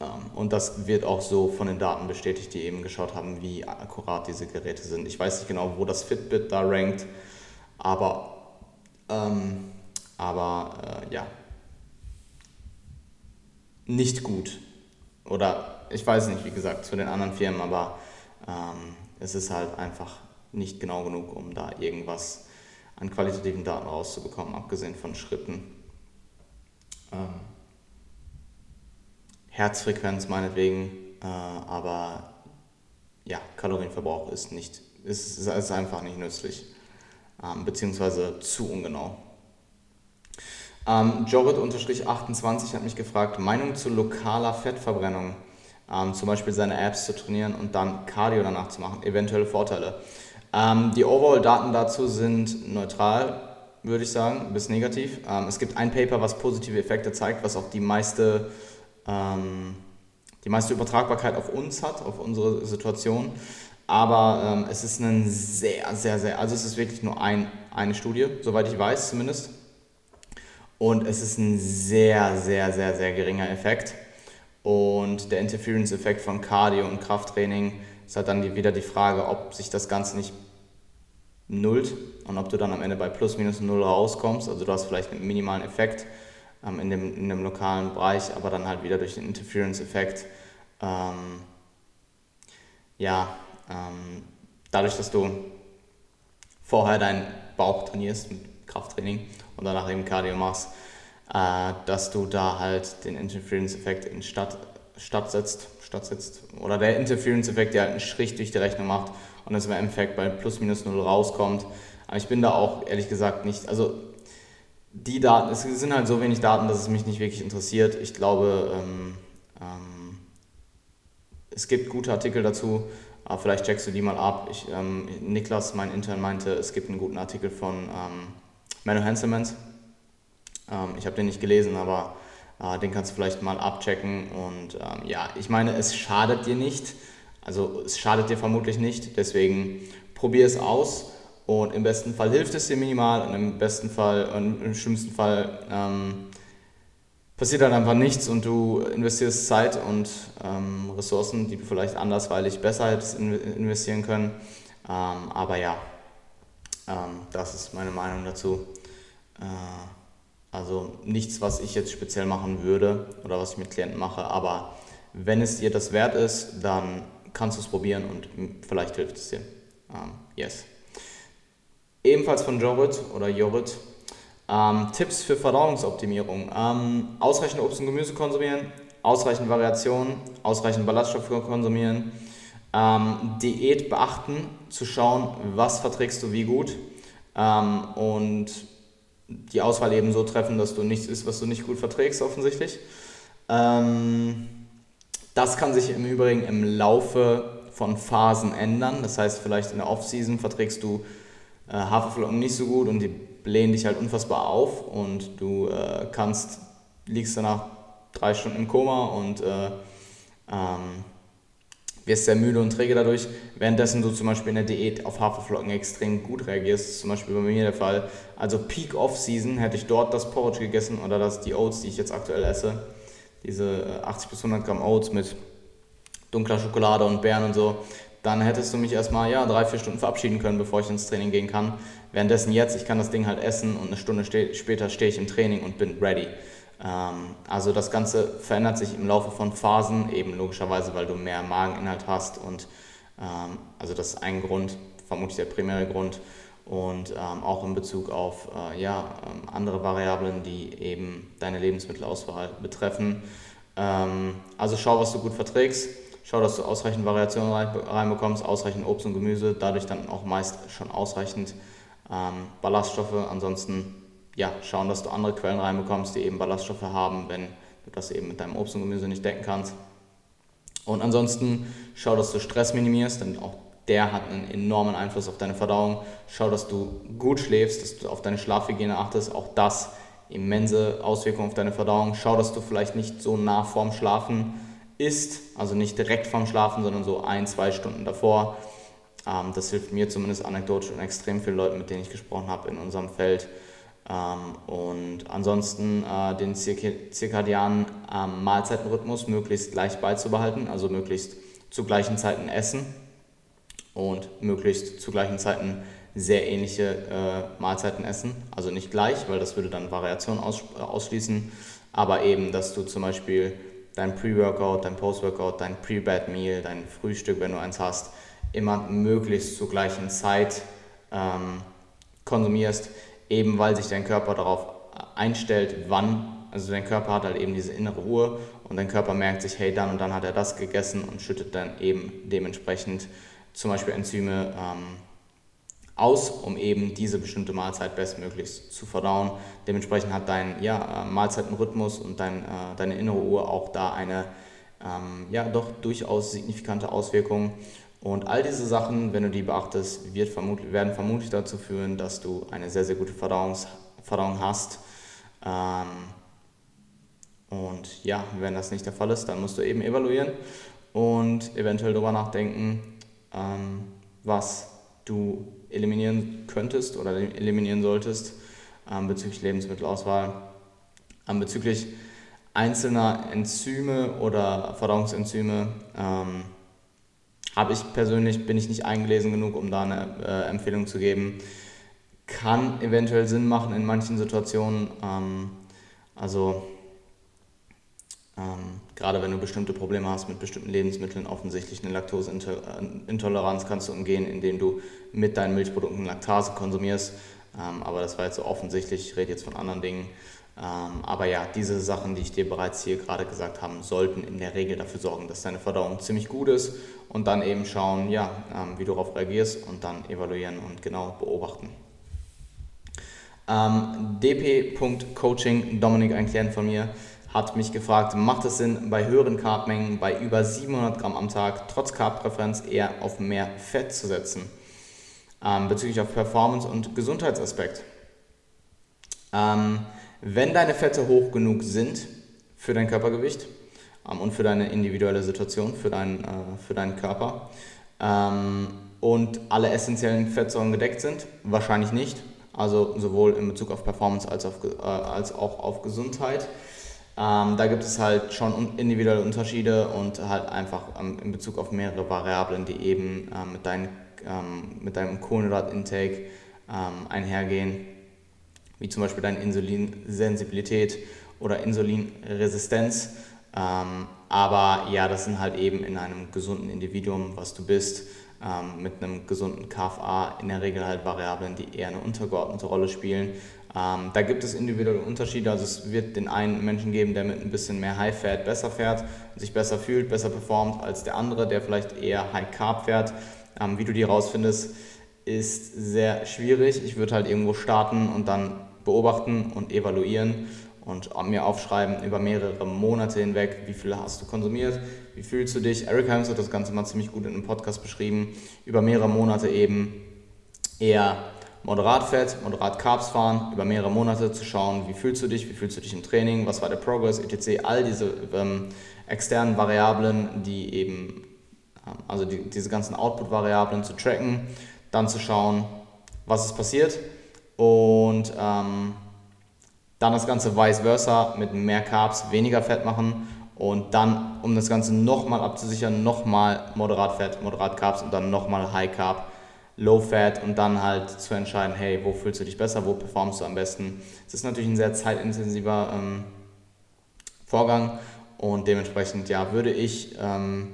Ähm, und das wird auch so von den Daten bestätigt, die eben geschaut haben, wie akkurat diese Geräte sind. Ich weiß nicht genau, wo das Fitbit da rankt, aber, ähm, aber äh, ja, nicht gut. Oder ich weiß nicht, wie gesagt, zu den anderen Firmen, aber ähm, es ist halt einfach nicht genau genug, um da irgendwas an qualitativen Daten rauszubekommen, abgesehen von Schritten. Ähm, Herzfrequenz meinetwegen, äh, aber ja, Kalorienverbrauch ist nicht, ist, ist einfach nicht nützlich, ähm, beziehungsweise zu ungenau. Ähm, Jorrit-28 hat mich gefragt, Meinung zu lokaler Fettverbrennung, ähm, zum Beispiel seine Apps zu trainieren und dann Cardio danach zu machen, eventuelle Vorteile. Ähm, die Overall-Daten dazu sind neutral, würde ich sagen, bis negativ. Ähm, es gibt ein Paper, was positive Effekte zeigt, was auch die meiste, ähm, die meiste Übertragbarkeit auf uns hat, auf unsere Situation. Aber ähm, es ist ein sehr, sehr, sehr, also es ist wirklich nur ein, eine Studie, soweit ich weiß zumindest. Und es ist ein sehr, sehr, sehr, sehr geringer Effekt. Und der Interference-Effekt von Cardio und Krafttraining ist halt dann wieder die Frage, ob sich das Ganze nicht nullt und ob du dann am Ende bei plus minus null rauskommst. Also du hast vielleicht einen minimalen Effekt ähm, in, dem, in dem lokalen Bereich, aber dann halt wieder durch den Interference-Effekt, ähm, ja, ähm, dadurch, dass du vorher deinen Bauch trainierst mit Krafttraining und danach eben Cardio machst, äh, dass du da halt den Interference-Effekt in Stadt, Stadt setzt stattsetzt. Oder der Interference-Effekt, der halt einen Strich durch die Rechnung macht und es im Endeffekt bei plus minus null rauskommt. Aber ich bin da auch ehrlich gesagt nicht, also die Daten, es sind halt so wenig Daten, dass es mich nicht wirklich interessiert. Ich glaube, ähm, ähm, es gibt gute Artikel dazu, aber vielleicht checkst du die mal ab. Ich, ähm, Niklas, mein Intern, meinte, es gibt einen guten Artikel von ähm, Manu Hanselmans. Ähm, ich habe den nicht gelesen, aber äh, den kannst du vielleicht mal abchecken. Und ähm, ja, ich meine, es schadet dir nicht. Also es schadet dir vermutlich nicht. Deswegen probier es aus. Und im besten Fall hilft es dir minimal und im besten Fall und im schlimmsten Fall ähm, passiert dann einfach nichts und du investierst Zeit und ähm, Ressourcen, die du vielleicht andersweilig besser hättest investieren können. Ähm, aber ja, ähm, das ist meine Meinung dazu. Äh, also nichts, was ich jetzt speziell machen würde oder was ich mit Klienten mache, aber wenn es dir das wert ist, dann kannst du es probieren und vielleicht hilft es dir. Um, ähm, yes. Ebenfalls von Jorit oder Jorit. Ähm, Tipps für Verdauungsoptimierung. Ähm, ausreichend Obst und Gemüse konsumieren, ausreichend Variation, ausreichend Ballaststoffe konsumieren, Diät beachten, zu schauen, was verträgst du wie gut und die Auswahl eben so treffen, dass du nichts isst, was du nicht gut verträgst, offensichtlich. Ähm, das kann sich im Übrigen im Laufe von Phasen ändern. Das heißt, vielleicht in der Off-Season verträgst du äh, Haferflocken nicht so gut und die blähen dich halt unfassbar auf und du äh, kannst, liegst danach drei Stunden im Koma und äh, ähm, wirst sehr müde und träge dadurch, währenddessen du zum Beispiel in der Diät auf Haferflocken extrem gut reagierst. Das ist zum Beispiel bei mir der Fall. Also Peak Off-Season hätte ich dort das Porridge gegessen oder das, die Oats, die ich jetzt aktuell esse. Diese 80 äh, bis 100 Gramm Oats mit dunkler Schokolade und Beeren und so. Dann hättest du mich erstmal ja, drei, vier Stunden verabschieden können, bevor ich ins Training gehen kann. Währenddessen jetzt, ich kann das Ding halt essen und eine Stunde später stehe ich im Training und bin ready. Ähm, also das Ganze verändert sich im Laufe von Phasen, eben logischerweise, weil du mehr Mageninhalt hast und ähm, also das ist ein Grund, vermutlich der primäre Grund und ähm, auch in Bezug auf äh, ja, ähm, andere Variablen, die eben deine Lebensmittelauswahl betreffen. Ähm, also schau, was du gut verträgst, schau, dass du ausreichend Variationen reinbekommst, ausreichend Obst und Gemüse, dadurch dann auch meist schon ausreichend ähm, Ballaststoffe. Ansonsten ja, schauen, dass du andere Quellen reinbekommst, die eben Ballaststoffe haben, wenn du das eben mit deinem Obst und Gemüse nicht decken kannst. Und ansonsten schau, dass du Stress minimierst, denn auch der hat einen enormen Einfluss auf deine Verdauung. Schau, dass du gut schläfst, dass du auf deine Schlafhygiene achtest, auch das immense Auswirkungen auf deine Verdauung. Schau, dass du vielleicht nicht so nah vorm Schlafen isst, also nicht direkt vorm Schlafen, sondern so ein, zwei Stunden davor. Ähm, das hilft mir zumindest anekdotisch und extrem vielen Leuten, mit denen ich gesprochen habe in unserem Feld. Ähm, und ansonsten äh, den zirkadianen ähm, Mahlzeitenrhythmus möglichst gleich beizubehalten, also möglichst zu gleichen Zeiten essen und möglichst zu gleichen Zeiten sehr ähnliche äh, Mahlzeiten essen. Also nicht gleich, weil das würde dann äh, ausschließen, aber eben, dass du zum Beispiel dein Pre-Workout, dein Post-Workout, dein Pre-Bed-Meal, dein Frühstück, wenn du eins hast, immer möglichst zur gleichen Zeit ähm, konsumierst eben weil sich dein Körper darauf einstellt, wann, also dein Körper hat halt eben diese innere Uhr und dein Körper merkt sich, hey, dann und dann hat er das gegessen und schüttet dann eben dementsprechend zum Beispiel Enzyme ähm, aus, um eben diese bestimmte Mahlzeit bestmöglichst zu verdauen. Dementsprechend hat dein ja, äh, Mahlzeitenrhythmus und dein, äh, deine innere Uhr auch da eine ähm, ja, doch durchaus signifikante Auswirkung. Und all diese Sachen, wenn du die beachtest, wird vermutlich, werden vermutlich dazu führen, dass du eine sehr, sehr gute Verdauungs Verdauung hast. Ähm, und ja, wenn das nicht der Fall ist, dann musst du eben evaluieren und eventuell darüber nachdenken, ähm, was du eliminieren könntest oder eliminieren solltest ähm, bezüglich Lebensmittelauswahl. Ähm, bezüglich einzelner Enzyme oder Verdauungsenzyme ähm, habe ich persönlich, bin ich nicht eingelesen genug, um da eine äh, Empfehlung zu geben. Kann eventuell Sinn machen in manchen Situationen. Ähm, also ähm, gerade wenn du bestimmte Probleme hast mit bestimmten Lebensmitteln, offensichtlich eine Laktoseintoleranz kannst du umgehen, indem du mit deinen Milchprodukten Laktase konsumierst. Ähm, aber das war jetzt so offensichtlich, ich rede jetzt von anderen Dingen. Ähm, aber ja, diese Sachen, die ich dir bereits hier gerade gesagt habe, sollten in der Regel dafür sorgen, dass deine Verdauung ziemlich gut ist und dann eben schauen, ja, ähm, wie du darauf reagierst und dann evaluieren und genau beobachten. Ähm, dp.coaching, Dominik, ein Klient von mir, hat mich gefragt, macht es Sinn, bei höheren Carbmengen, bei über 700 Gramm am Tag, trotz Carbpräferenz eher auf mehr Fett zu setzen? Ähm, bezüglich auf Performance und Gesundheitsaspekt. Ähm, wenn deine Fette hoch genug sind für dein Körpergewicht ähm, und für deine individuelle Situation, für, dein, äh, für deinen Körper ähm, und alle essentiellen Fettsäuren gedeckt sind, wahrscheinlich nicht. Also sowohl in Bezug auf Performance als, auf, äh, als auch auf Gesundheit. Ähm, da gibt es halt schon individuelle Unterschiede und halt einfach ähm, in Bezug auf mehrere Variablen, die eben ähm, mit, dein, ähm, mit deinem Kohlenhydrat-Intake einhergehen wie zum Beispiel deine Insulinsensibilität oder Insulinresistenz. Ähm, aber ja, das sind halt eben in einem gesunden Individuum, was du bist, ähm, mit einem gesunden KFA in der Regel halt Variablen, die eher eine untergeordnete Rolle spielen. Ähm, da gibt es individuelle Unterschiede, also es wird den einen Menschen geben, der mit ein bisschen mehr High Fat besser fährt, sich besser fühlt, besser performt als der andere, der vielleicht eher High Carb fährt. Ähm, wie du die rausfindest, ist sehr schwierig. Ich würde halt irgendwo starten und dann beobachten und evaluieren und mir aufschreiben über mehrere Monate hinweg, wie viel hast du konsumiert, wie fühlst du dich. Eric Helms hat das Ganze mal ziemlich gut in einem Podcast beschrieben, über mehrere Monate eben eher moderat Fett, moderat Carbs fahren, über mehrere Monate zu schauen, wie fühlst du dich, wie fühlst du dich im Training, was war der Progress, etc. All diese ähm, externen Variablen, die eben, ähm, also die, diese ganzen Output-Variablen zu tracken, dann zu schauen, was ist passiert. Und ähm, dann das Ganze vice versa mit mehr Carbs, weniger Fett machen. Und dann, um das Ganze nochmal abzusichern, nochmal moderat Fett, moderat Carbs und dann nochmal High Carb, Low Fat und dann halt zu entscheiden, hey, wo fühlst du dich besser, wo performst du am besten. Es ist natürlich ein sehr zeitintensiver ähm, Vorgang. Und dementsprechend, ja, würde ich ähm,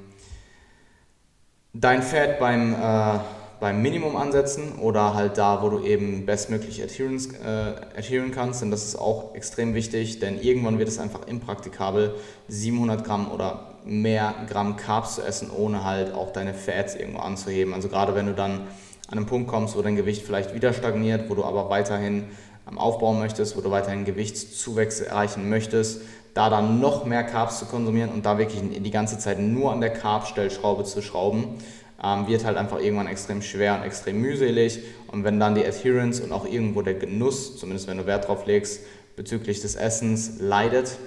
dein Fat beim äh, beim Minimum ansetzen oder halt da, wo du eben bestmöglich adherence, äh, kannst. Denn das ist auch extrem wichtig, denn irgendwann wird es einfach impraktikabel, 700 Gramm oder mehr Gramm Carbs zu essen, ohne halt auch deine Fats irgendwo anzuheben. Also gerade wenn du dann an einen Punkt kommst, wo dein Gewicht vielleicht wieder stagniert, wo du aber weiterhin aufbauen möchtest, wo du weiterhin Gewichtszuwächse erreichen möchtest, da dann noch mehr Carbs zu konsumieren und da wirklich die ganze Zeit nur an der Carb-Stellschraube zu schrauben, ähm, wird halt einfach irgendwann extrem schwer und extrem mühselig. Und wenn dann die Adherence und auch irgendwo der Genuss, zumindest wenn du Wert drauf legst, bezüglich des Essens leidet,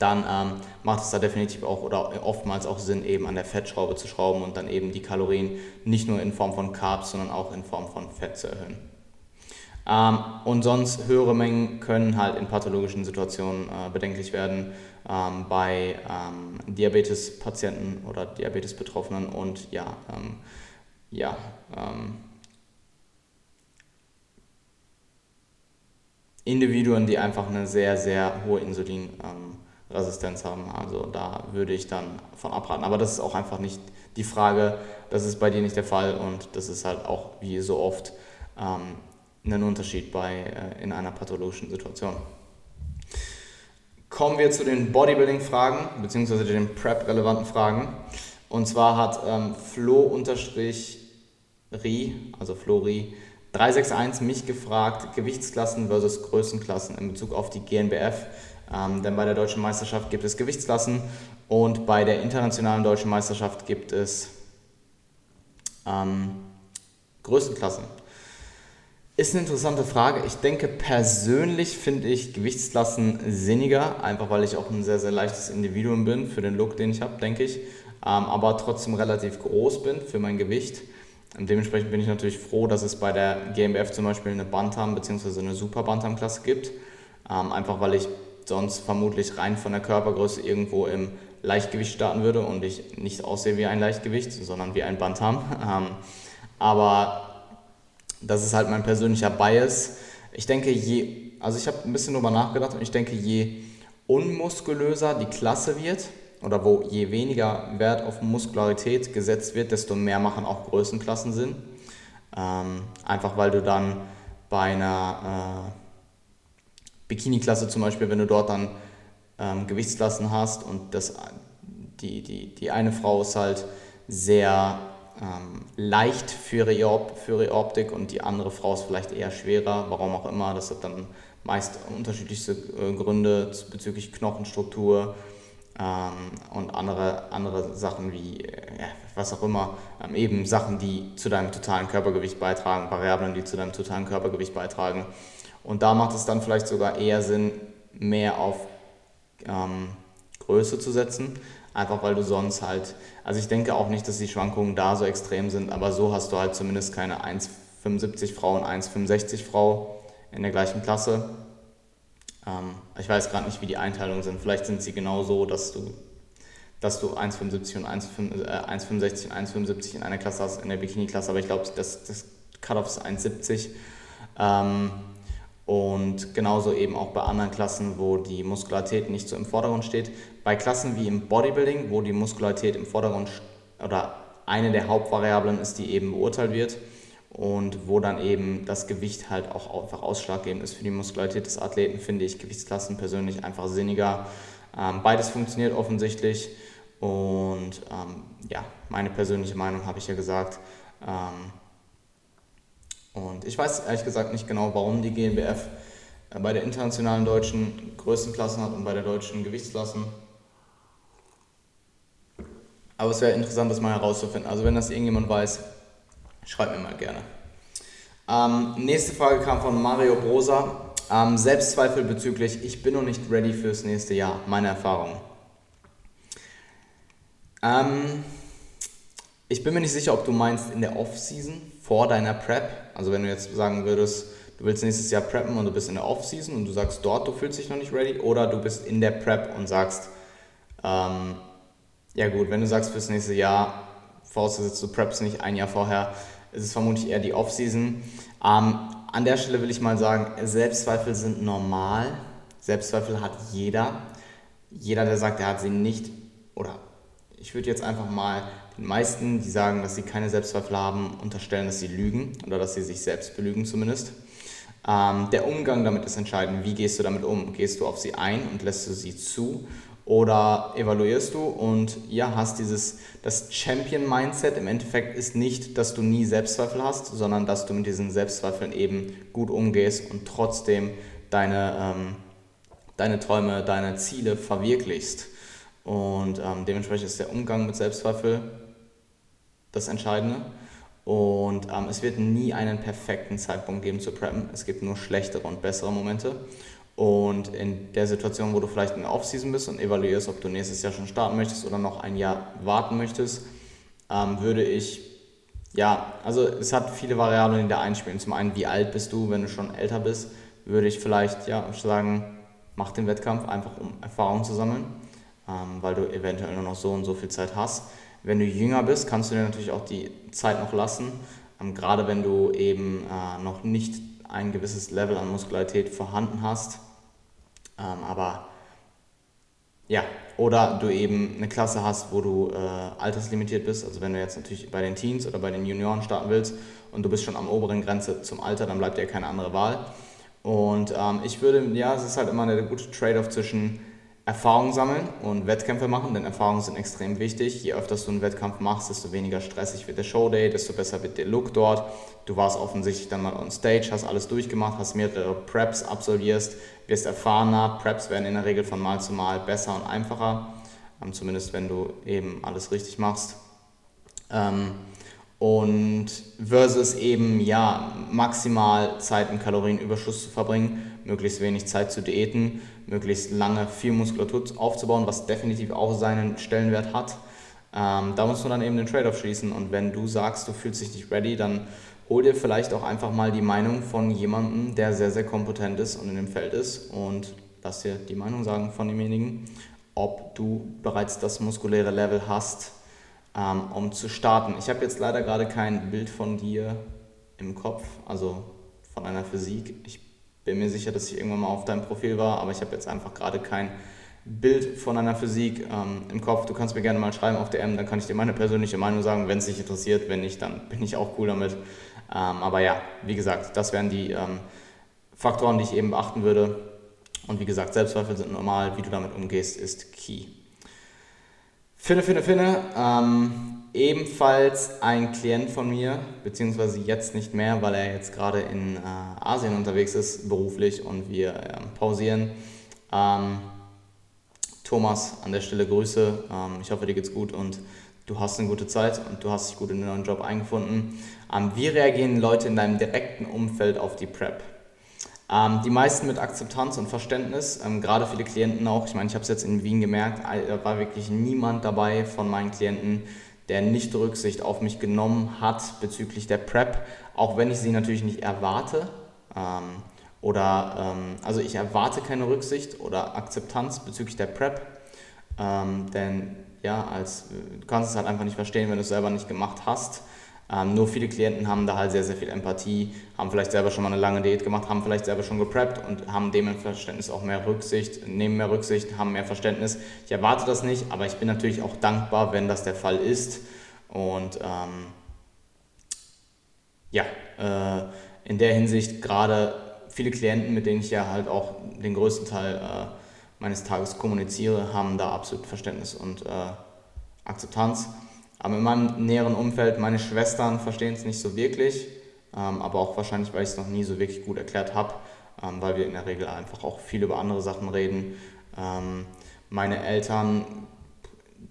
dann ähm, macht es da definitiv auch oder oftmals auch Sinn, eben an der Fettschraube zu schrauben und dann eben die Kalorien nicht nur in Form von Carbs, sondern auch in Form von Fett zu erhöhen. Ähm, und sonst höhere Mengen können halt in pathologischen Situationen äh, bedenklich werden ähm, bei ähm, Diabetes-Patienten oder Diabetes-Betroffenen und ja, ähm, ja ähm, Individuen, die einfach eine sehr, sehr hohe Insulinresistenz haben. Also da würde ich dann von abraten. Aber das ist auch einfach nicht die Frage, das ist bei dir nicht der Fall und das ist halt auch wie so oft ähm, einen Unterschied bei, äh, in einer pathologischen Situation. Kommen wir zu den Bodybuilding-Fragen, beziehungsweise den Prep-relevanten Fragen. Und zwar hat ähm, Flo-Ri, also Flori, 361 mich gefragt, Gewichtsklassen versus Größenklassen in Bezug auf die GNBF. Ähm, denn bei der deutschen Meisterschaft gibt es Gewichtsklassen und bei der internationalen deutschen Meisterschaft gibt es ähm, Größenklassen. Ist eine interessante Frage. Ich denke, persönlich finde ich Gewichtsklassen sinniger, einfach weil ich auch ein sehr, sehr leichtes Individuum bin für den Look, den ich habe, denke ich. Ähm, aber trotzdem relativ groß bin für mein Gewicht. Und dementsprechend bin ich natürlich froh, dass es bei der GmbF zum Beispiel eine Bantam bzw. eine Super Bantam-Klasse gibt. Ähm, einfach weil ich sonst vermutlich rein von der Körpergröße irgendwo im Leichtgewicht starten würde und ich nicht aussehe wie ein Leichtgewicht, sondern wie ein Bantam. Ähm, aber das ist halt mein persönlicher Bias. Ich denke, je, also ich habe ein bisschen darüber nachgedacht und ich denke, je unmuskulöser die Klasse wird oder wo je weniger Wert auf Muskularität gesetzt wird, desto mehr machen auch Größenklassen Sinn. Ähm, einfach weil du dann bei einer äh, Bikini-Klasse zum Beispiel, wenn du dort dann ähm, Gewichtsklassen hast und das, die, die, die eine Frau ist halt sehr ähm, leicht für ihre, für ihre Optik und die andere Frau ist vielleicht eher schwerer, warum auch immer. Das hat dann meist unterschiedlichste äh, Gründe bezüglich Knochenstruktur ähm, und andere, andere Sachen wie, äh, was auch immer, ähm, eben Sachen, die zu deinem totalen Körpergewicht beitragen, Variablen, die zu deinem totalen Körpergewicht beitragen. Und da macht es dann vielleicht sogar eher Sinn, mehr auf ähm, Größe zu setzen, einfach weil du sonst halt, also ich denke auch nicht, dass die Schwankungen da so extrem sind, aber so hast du halt zumindest keine 1,75 Frau und 1,65 Frau in der gleichen Klasse. Ähm, ich weiß gerade nicht, wie die Einteilungen sind. Vielleicht sind sie genau so, dass du, dass du 1,75 und 1,65 äh, und 1,75 in einer Klasse hast, in der Bikini-Klasse, aber ich glaube, das, das Cut-Off ist 1,70. Ähm, und genauso eben auch bei anderen Klassen, wo die Muskularität nicht so im Vordergrund steht. Bei Klassen wie im Bodybuilding, wo die Muskularität im Vordergrund oder eine der Hauptvariablen ist, die eben beurteilt wird und wo dann eben das Gewicht halt auch einfach ausschlaggebend ist für die Muskularität des Athleten, finde ich Gewichtsklassen persönlich einfach sinniger. Ähm, beides funktioniert offensichtlich und ähm, ja, meine persönliche Meinung habe ich ja gesagt. Ähm, und ich weiß ehrlich gesagt nicht genau, warum die GNBF äh, bei der internationalen deutschen Größenklassen hat und bei der deutschen Gewichtsklassen. Aber es wäre interessant, das mal herauszufinden. Also wenn das irgendjemand weiß, schreibt mir mal gerne. Ähm, nächste Frage kam von Mario Brosa. Ähm, Selbstzweifel bezüglich, ich bin noch nicht ready fürs nächste Jahr. Meine Erfahrung. Ähm, ich bin mir nicht sicher, ob du meinst in der Off-Season vor deiner Prep. Also wenn du jetzt sagen würdest, du willst nächstes Jahr preppen und du bist in der Off-Season und du sagst dort, du fühlst dich noch nicht ready. Oder du bist in der Prep und sagst, ähm, ja gut, wenn du sagst fürs nächste Jahr, vorausgesetzt du preppst nicht ein Jahr vorher, ist es vermutlich eher die Off-Season. Ähm, an der Stelle will ich mal sagen, Selbstzweifel sind normal. Selbstzweifel hat jeder. Jeder, der sagt, er hat sie nicht, oder ich würde jetzt einfach mal den meisten, die sagen, dass sie keine Selbstzweifel haben, unterstellen, dass sie lügen oder dass sie sich selbst belügen zumindest. Ähm, der Umgang damit ist entscheidend. Wie gehst du damit um? Gehst du auf sie ein und lässt du sie zu? Oder evaluierst du und ja, hast dieses, das Champion-Mindset im Endeffekt ist nicht, dass du nie Selbstzweifel hast, sondern dass du mit diesen Selbstzweifeln eben gut umgehst und trotzdem deine, ähm, deine Träume, deine Ziele verwirklichst. Und ähm, dementsprechend ist der Umgang mit Selbstzweifel das Entscheidende. Und ähm, es wird nie einen perfekten Zeitpunkt geben zu preppen. Es gibt nur schlechtere und bessere Momente. Und in der Situation, wo du vielleicht in der Offseason bist und evaluierst, ob du nächstes Jahr schon starten möchtest oder noch ein Jahr warten möchtest, ähm, würde ich, ja, also es hat viele Variablen, die da einspielen. Zum einen, wie alt bist du, wenn du schon älter bist, würde ich vielleicht ja, sagen, mach den Wettkampf einfach, um Erfahrung zu sammeln, ähm, weil du eventuell nur noch so und so viel Zeit hast. Wenn du jünger bist, kannst du dir natürlich auch die Zeit noch lassen, ähm, gerade wenn du eben äh, noch nicht ein gewisses Level an Muskularität vorhanden hast. Ähm, aber ja, oder du eben eine Klasse hast, wo du äh, alterslimitiert bist. Also wenn du jetzt natürlich bei den Teens oder bei den Junioren starten willst und du bist schon am oberen Grenze zum Alter, dann bleibt dir keine andere Wahl. Und ähm, ich würde, ja, es ist halt immer eine gute Trade-off zwischen Erfahrung sammeln und Wettkämpfe machen, denn Erfahrungen sind extrem wichtig. Je öfter du einen Wettkampf machst, desto weniger stressig wird der Showday, desto besser wird der Look dort. Du warst offensichtlich dann mal on stage, hast alles durchgemacht, hast mehrere Preps absolvierst, wirst erfahrener. Preps werden in der Regel von Mal zu Mal besser und einfacher, ähm, zumindest wenn du eben alles richtig machst. Ähm, und versus eben ja maximal Zeit im Kalorienüberschuss zu verbringen, möglichst wenig Zeit zu diäten, möglichst lange viel Muskulatur aufzubauen, was definitiv auch seinen Stellenwert hat. Ähm, da musst du dann eben den Trade-off schließen und wenn du sagst, du fühlst dich nicht ready, dann hol dir vielleicht auch einfach mal die Meinung von jemandem, der sehr, sehr kompetent ist und in dem Feld ist und lass dir die Meinung sagen von demjenigen, ob du bereits das muskuläre Level hast, ähm, um zu starten. Ich habe jetzt leider gerade kein Bild von dir im Kopf, also von einer Physik. Ich bin mir sicher, dass ich irgendwann mal auf deinem Profil war, aber ich habe jetzt einfach gerade kein Bild von einer Physik ähm, im Kopf. Du kannst mir gerne mal schreiben auf DM, dann kann ich dir meine persönliche Meinung sagen, wenn es dich interessiert. Wenn nicht, dann bin ich auch cool damit. Ähm, aber ja, wie gesagt, das wären die ähm, Faktoren, die ich eben beachten würde. Und wie gesagt, Selbstzweifel sind normal, wie du damit umgehst, ist key. Finne, Finne, Finne. Ebenfalls ein Klient von mir, beziehungsweise jetzt nicht mehr, weil er jetzt gerade in äh, Asien unterwegs ist, beruflich und wir äh, pausieren. Ähm, Thomas, an der Stelle Grüße. Ähm, ich hoffe, dir geht's gut und du hast eine gute Zeit und du hast dich gut in den neuen Job eingefunden. Ähm, wie reagieren Leute in deinem direkten Umfeld auf die Prep? Ähm, die meisten mit Akzeptanz und Verständnis, ähm, gerade viele Klienten auch. Ich meine, ich habe es jetzt in Wien gemerkt, da war wirklich niemand dabei von meinen Klienten, der nicht Rücksicht auf mich genommen hat bezüglich der Prep, auch wenn ich sie natürlich nicht erwarte. Ähm, oder, ähm, also ich erwarte keine Rücksicht oder Akzeptanz bezüglich der Prep, ähm, denn ja, als, du kannst es halt einfach nicht verstehen, wenn du es selber nicht gemacht hast. Ähm, nur viele Klienten haben da halt sehr, sehr viel Empathie, haben vielleicht selber schon mal eine lange Diät gemacht, haben vielleicht selber schon gepreppt und haben dementsprechend auch mehr Rücksicht, nehmen mehr Rücksicht, haben mehr Verständnis. Ich erwarte das nicht, aber ich bin natürlich auch dankbar, wenn das der Fall ist. Und ähm, ja, äh, in der Hinsicht gerade viele Klienten, mit denen ich ja halt auch den größten Teil äh, meines Tages kommuniziere, haben da absolut Verständnis und äh, Akzeptanz. Aber in meinem näheren Umfeld, meine Schwestern verstehen es nicht so wirklich, ähm, aber auch wahrscheinlich, weil ich es noch nie so wirklich gut erklärt habe, ähm, weil wir in der Regel einfach auch viel über andere Sachen reden. Ähm, meine Eltern,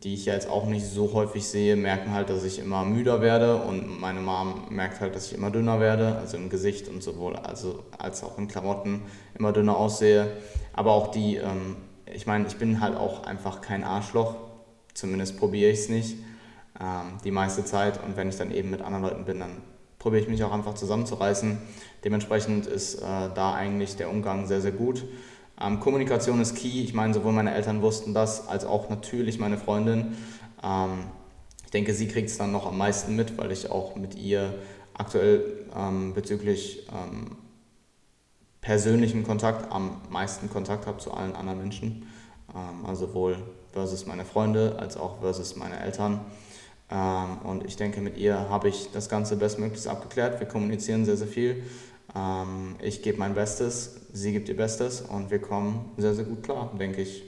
die ich jetzt auch nicht so häufig sehe, merken halt, dass ich immer müder werde und meine Mom merkt halt, dass ich immer dünner werde, also im Gesicht und sowohl also als auch in Klamotten immer dünner aussehe. Aber auch die, ich meine, ich bin halt auch einfach kein Arschloch, zumindest probiere ich es nicht ähm, die meiste Zeit und wenn ich dann eben mit anderen Leuten bin, dann probiere ich mich auch einfach zusammenzureißen. Dementsprechend ist äh, da eigentlich der Umgang sehr, sehr gut. Ähm, Kommunikation ist key. Ich meine, sowohl meine Eltern wussten das, als auch natürlich meine Freundin. Ähm, ich denke, sie kriegt es dann noch am meisten mit, weil ich auch mit ihr aktuell ähm, bezüglich ähm, persönlichen Kontakt am meisten Kontakt habe zu allen anderen Menschen. Ähm, also sowohl versus meine Freunde als auch versus meine Eltern. Ähm, und ich denke, mit ihr habe ich das Ganze bestmöglichst abgeklärt. Wir kommunizieren sehr, sehr viel. Ähm, ich gebe mein Bestes, sie gibt ihr Bestes und wir kommen sehr, sehr gut klar, denke ich,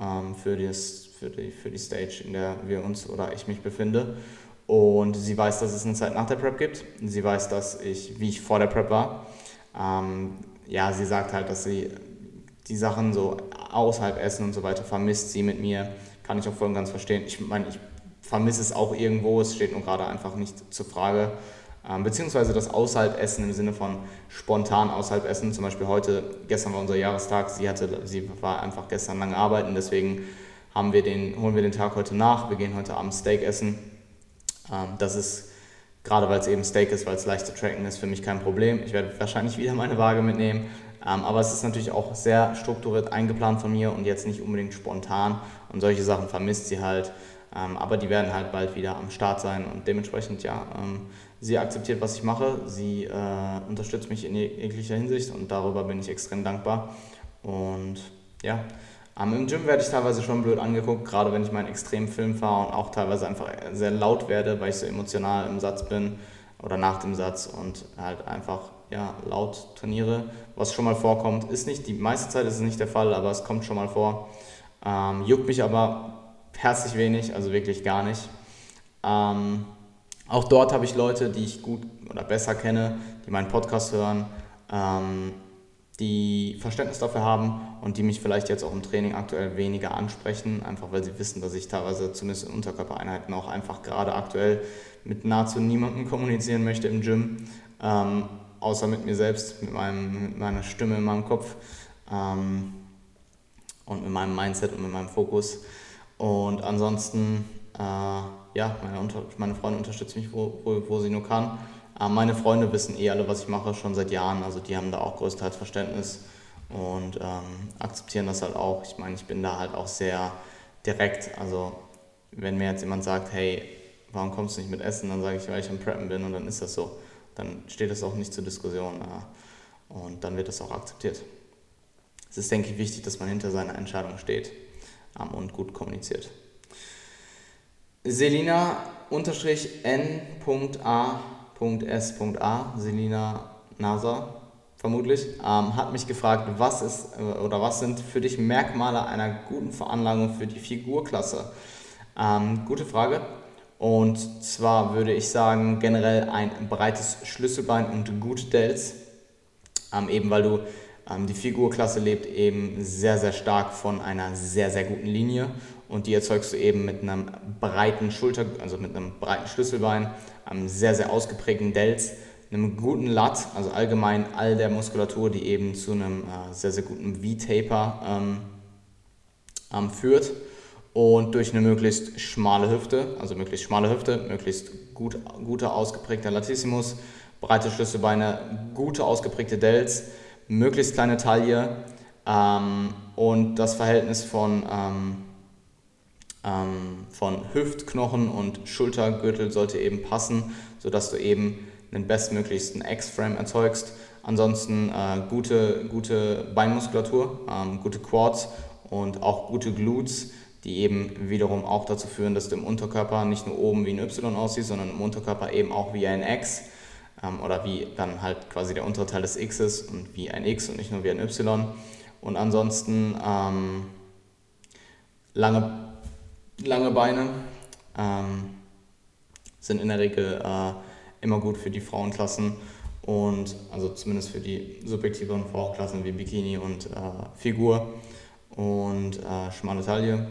ähm, für, das, für, die, für die Stage, in der wir uns oder ich mich befinde. Und sie weiß, dass es eine Zeit nach der Prep gibt. Sie weiß, dass ich, wie ich vor der Prep war. Ähm, ja, sie sagt halt, dass sie die Sachen so außerhalb Essen und so weiter vermisst sie mit mir. Kann ich auch voll und ganz verstehen. Ich meine, ich vermisse es auch irgendwo, es steht nur gerade einfach nicht zur Frage. Ähm, beziehungsweise das Außerhalb-Essen im Sinne von spontan Außerhalb-Essen. Zum Beispiel heute, gestern war unser Jahrestag, sie, hatte, sie war einfach gestern lange arbeiten, deswegen haben wir den, holen wir den Tag heute nach. Wir gehen heute Abend Steak essen. Ähm, das ist, gerade weil es eben Steak ist, weil es leicht zu tracken ist, für mich kein Problem. Ich werde wahrscheinlich wieder meine Waage mitnehmen. Ähm, aber es ist natürlich auch sehr strukturiert eingeplant von mir und jetzt nicht unbedingt spontan. Und solche Sachen vermisst sie halt. Ähm, aber die werden halt bald wieder am Start sein und dementsprechend, ja, ähm, sie akzeptiert, was ich mache. Sie äh, unterstützt mich in jeglicher Hinsicht und darüber bin ich extrem dankbar. Und ja, ähm, im Gym werde ich teilweise schon blöd angeguckt, gerade wenn ich meinen Extremfilm fahre und auch teilweise einfach sehr laut werde, weil ich so emotional im Satz bin oder nach dem Satz und halt einfach ja, laut trainiere, was schon mal vorkommt. Ist nicht, die meiste Zeit ist es nicht der Fall, aber es kommt schon mal vor. Ähm, juckt mich aber herzlich wenig, also wirklich gar nicht. Ähm, auch dort habe ich Leute, die ich gut oder besser kenne, die meinen Podcast hören, ähm, die Verständnis dafür haben und die mich vielleicht jetzt auch im Training aktuell weniger ansprechen, einfach weil sie wissen, dass ich teilweise zumindest in Unterkörpereinheiten auch einfach gerade aktuell mit nahezu niemandem kommunizieren möchte im Gym, ähm, außer mit mir selbst, mit, meinem, mit meiner Stimme in meinem Kopf ähm, und mit meinem Mindset und mit meinem Fokus. Und ansonsten, äh, ja, meine, Unter meine Freundin unterstützt mich, wo, wo, wo sie nur kann. Äh, meine Freunde wissen eh alle, was ich mache, schon seit Jahren. Also die haben da auch größtenteils Verständnis und ähm, akzeptieren das halt auch. Ich meine, ich bin da halt auch sehr direkt. Also wenn mir jetzt jemand sagt, hey, warum kommst du nicht mit Essen, dann sage ich, weil ich am Preppen bin und dann ist das so. Dann steht das auch nicht zur Diskussion äh, und dann wird das auch akzeptiert. Es ist, denke ich, wichtig, dass man hinter seiner Entscheidung steht und gut kommuniziert. Selina N.A.S.A. Selina NASA vermutlich, ähm, hat mich gefragt, was ist äh, oder was sind für dich Merkmale einer guten Veranlagung für die Figurklasse? Ähm, gute Frage. Und zwar würde ich sagen, generell ein breites Schlüsselbein und gute Delts. Ähm, eben weil du die Figurklasse lebt eben sehr, sehr stark von einer sehr, sehr guten Linie und die erzeugst du eben mit einem breiten Schulter, also mit einem breiten Schlüsselbein, einem sehr, sehr ausgeprägten Delts, einem guten Lat, also allgemein all der Muskulatur, die eben zu einem äh, sehr, sehr guten V-Taper ähm, ähm, führt und durch eine möglichst schmale Hüfte, also möglichst schmale Hüfte, möglichst gut, guter ausgeprägter Latissimus, breite Schlüsselbeine, gute ausgeprägte Delts, möglichst kleine Taille ähm, und das Verhältnis von, ähm, ähm, von Hüftknochen und Schultergürtel sollte eben passen, sodass du eben den bestmöglichsten X-Frame erzeugst. Ansonsten äh, gute, gute Beinmuskulatur, ähm, gute Quads und auch gute Glutes, die eben wiederum auch dazu führen, dass du im Unterkörper nicht nur oben wie ein Y aussiehst, sondern im Unterkörper eben auch wie ein X ähm, oder wie dann halt quasi der untere Teil des Xs und wie ein X und nicht nur wie ein Y. Und ansonsten ähm, lange, lange Beine ähm, sind in der Regel äh, immer gut für die Frauenklassen und also zumindest für die subjektiveren Frauenklassen wie Bikini und äh, Figur und äh, schmale Taille.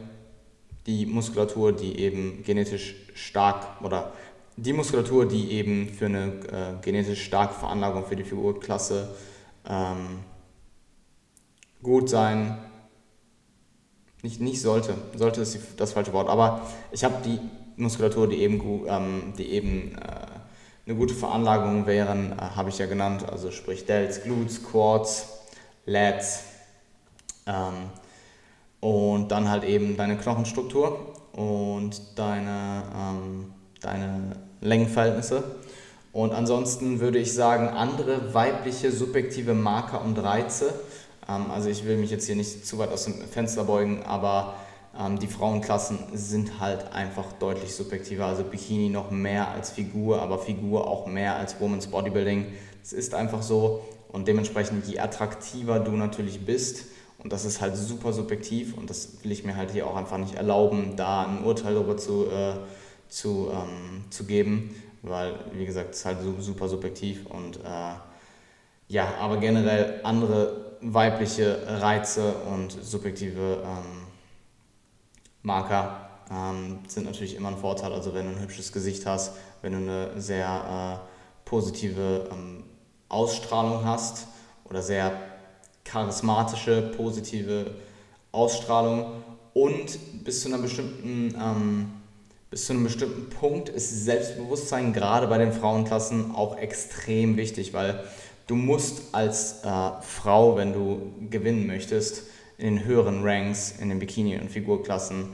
die Muskulatur, die eben genetisch stark oder die Muskulatur, die eben für eine äh, genetisch starke Veranlagung für die Figurklasse ähm, gut sein, nicht, nicht sollte, sollte ist das falsche Wort, aber ich habe die Muskulatur, die eben, ähm, die eben äh, eine gute Veranlagung wären, äh, habe ich ja genannt, also sprich Delts, Glutes, Quads, Lats ähm, und dann halt eben deine Knochenstruktur und deine, ähm, deine Längenverhältnisse. Und ansonsten würde ich sagen, andere weibliche subjektive Marker und Reize. Ähm, also ich will mich jetzt hier nicht zu weit aus dem Fenster beugen, aber ähm, die Frauenklassen sind halt einfach deutlich subjektiver. Also Bikini noch mehr als Figur, aber Figur auch mehr als Women's Bodybuilding. Es ist einfach so. Und dementsprechend, je attraktiver du natürlich bist, und das ist halt super subjektiv und das will ich mir halt hier auch einfach nicht erlauben, da ein Urteil darüber zu, äh, zu, ähm, zu geben, weil, wie gesagt, es ist halt super subjektiv und äh, ja, aber generell andere weibliche Reize und subjektive ähm, Marker ähm, sind natürlich immer ein Vorteil. Also wenn du ein hübsches Gesicht hast, wenn du eine sehr äh, positive ähm, Ausstrahlung hast oder sehr charismatische, positive Ausstrahlung und bis zu einer bestimmten ähm, bis zu einem bestimmten Punkt ist Selbstbewusstsein gerade bei den Frauenklassen auch extrem wichtig, weil du musst als äh, Frau, wenn du gewinnen möchtest, in den höheren Ranks, in den Bikini- und Figurklassen,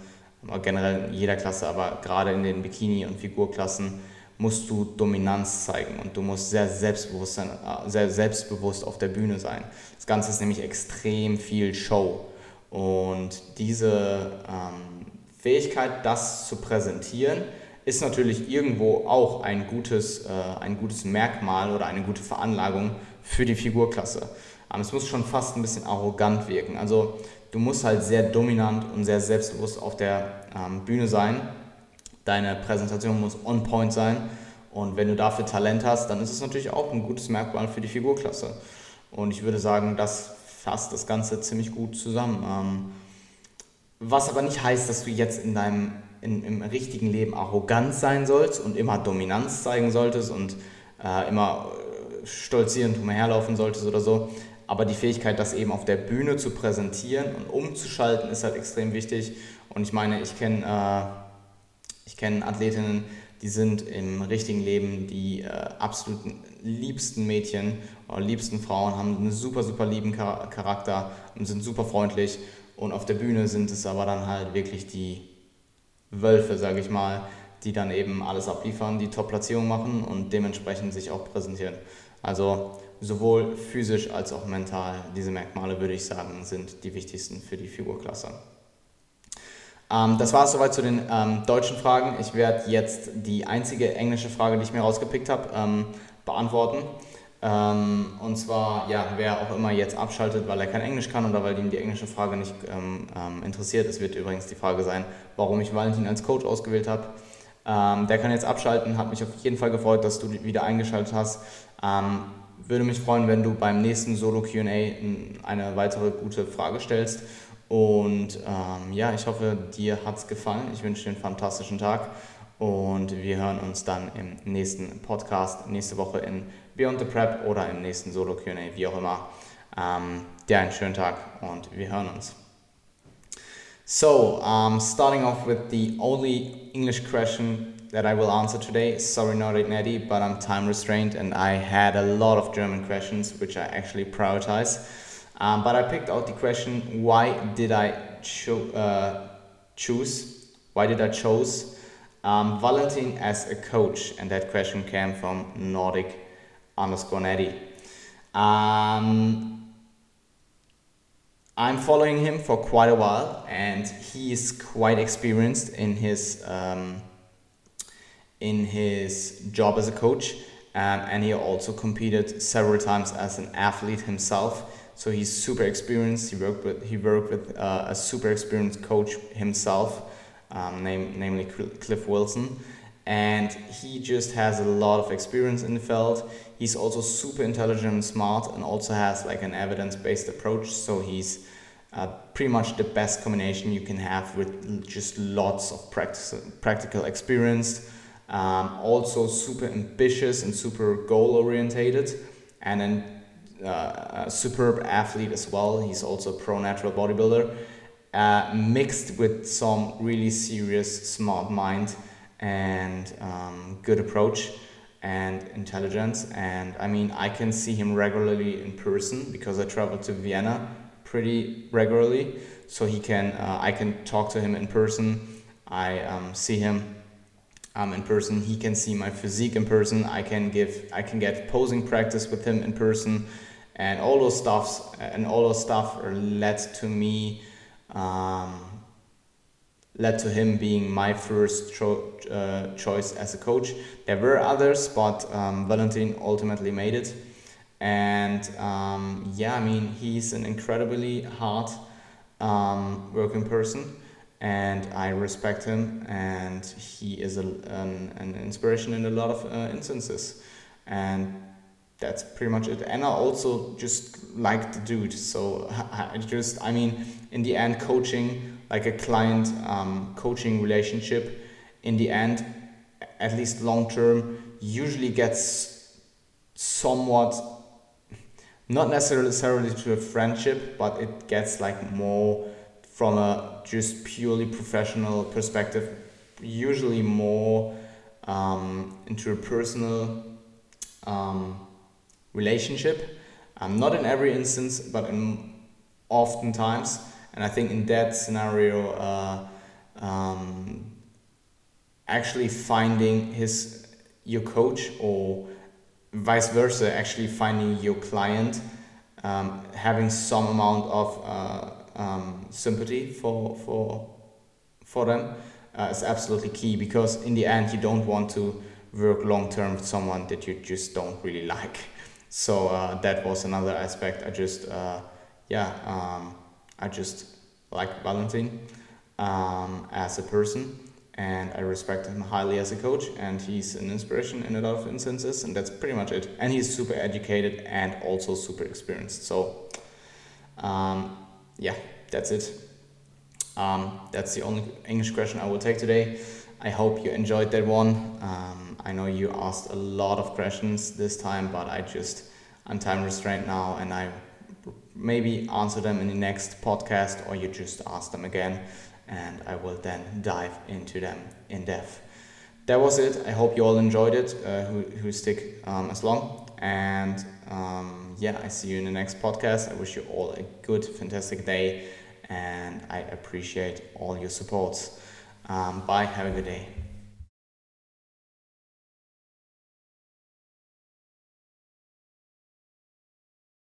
generell in jeder Klasse, aber gerade in den Bikini- und Figurklassen, musst du Dominanz zeigen und du musst sehr selbstbewusst, sein, äh, sehr selbstbewusst auf der Bühne sein. Das Ganze ist nämlich extrem viel Show. Und diese ähm, Fähigkeit, das zu präsentieren, ist natürlich irgendwo auch ein gutes, äh, ein gutes Merkmal oder eine gute Veranlagung für die Figurklasse. Aber es muss schon fast ein bisschen arrogant wirken. Also du musst halt sehr dominant und sehr selbstbewusst auf der ähm, Bühne sein. Deine Präsentation muss on point sein. Und wenn du dafür Talent hast, dann ist es natürlich auch ein gutes Merkmal für die Figurklasse. Und ich würde sagen, das fasst das Ganze ziemlich gut zusammen. Ähm, was aber nicht heißt, dass du jetzt in deinem in, im richtigen Leben arrogant sein sollst und immer Dominanz zeigen solltest und äh, immer äh, stolzierend umherlaufen solltest oder so. Aber die Fähigkeit, das eben auf der Bühne zu präsentieren und umzuschalten, ist halt extrem wichtig. Und ich meine, ich kenne äh, kenn Athletinnen, die sind im richtigen Leben die äh, absoluten liebsten Mädchen oder liebsten Frauen, haben einen super, super lieben Charakter und sind super freundlich. Und auf der Bühne sind es aber dann halt wirklich die Wölfe, sage ich mal, die dann eben alles abliefern, die Top-Platzierung machen und dementsprechend sich auch präsentieren. Also sowohl physisch als auch mental, diese Merkmale würde ich sagen, sind die wichtigsten für die Figurklasse. Ähm, das war es soweit zu den ähm, deutschen Fragen. Ich werde jetzt die einzige englische Frage, die ich mir rausgepickt habe, ähm, beantworten. Ähm, und zwar, ja, wer auch immer jetzt abschaltet, weil er kein Englisch kann oder weil ihm die englische Frage nicht ähm, ähm, interessiert. Es wird übrigens die Frage sein, warum ich Valentin als Coach ausgewählt habe. Ähm, der kann jetzt abschalten, hat mich auf jeden Fall gefreut, dass du wieder eingeschaltet hast. Ähm, würde mich freuen, wenn du beim nächsten Solo QA eine weitere gute Frage stellst. Und ähm, ja, ich hoffe, dir hat es gefallen. Ich wünsche dir einen fantastischen Tag und wir hören uns dann im nächsten Podcast nächste Woche in Beyond the Prep oder im nächsten Solo QA, wie auch immer. Ähm, dir einen schönen Tag und wir hören uns. So, um, starting off with the only English question that I will answer today. Sorry, not Eddie, but I'm time restrained and I had a lot of German questions which I actually prioritize. Um, but I picked out the question: Why did I cho- uh, choose? Why did I choose um, Valentin as a coach? And that question came from Nordic underscore Netty. Um, I'm following him for quite a while, and he is quite experienced in his um, in his job as a coach, um, and he also competed several times as an athlete himself. So he's super experienced. He worked with he worked with uh, a super experienced coach himself, um, name, namely Cliff Wilson, and he just has a lot of experience in the field. He's also super intelligent and smart, and also has like an evidence based approach. So he's uh, pretty much the best combination you can have with just lots of practice, practical experience. Um, also super ambitious and super goal orientated, and then uh, a superb athlete as well. He's also a pro natural bodybuilder, uh, mixed with some really serious smart mind and um, good approach and intelligence. And I mean, I can see him regularly in person because I travel to Vienna pretty regularly. So he can, uh, I can talk to him in person. I um, see him um, in person. He can see my physique in person. I can give, I can get posing practice with him in person, and all those stuffs and all those stuff led to me, um, led to him being my first cho- uh, choice as a coach. There were others, but um, Valentin ultimately made it. And um, yeah, I mean, he's an incredibly hard um, working person and I respect him, and he is a, an, an inspiration in a lot of uh, instances, and that's pretty much it. And I also just like the dude, so I just, I mean, in the end, coaching like a client um, coaching relationship, in the end, at least long term, usually gets somewhat not necessarily to a friendship, but it gets like more from a just purely professional perspective, usually more um, into a personal um, relationship. Um, not in every instance, but in oftentimes. And I think in that scenario, uh, um, actually finding his your coach or vice versa, actually finding your client, um, having some amount of uh, um, sympathy for for for them uh, is absolutely key because in the end you don't want to work long term with someone that you just don't really like. So uh, that was another aspect. I just uh, yeah um, I just like Valentin um, as a person and I respect him highly as a coach and he's an inspiration in a lot of instances and that's pretty much it and he's super educated and also super experienced so um, yeah, that's it. Um, that's the only English question I will take today. I hope you enjoyed that one. Um, I know you asked a lot of questions this time, but I just, I'm time restrained now and I maybe answer them in the next podcast or you just ask them again and I will then dive into them in depth. That was it. I hope you all enjoyed it, uh, who, who stick um, as long. And um, yeah, I see you in the next podcast. I wish you all a good, fantastic day, and I appreciate all your supports. Um, bye. Have a good day.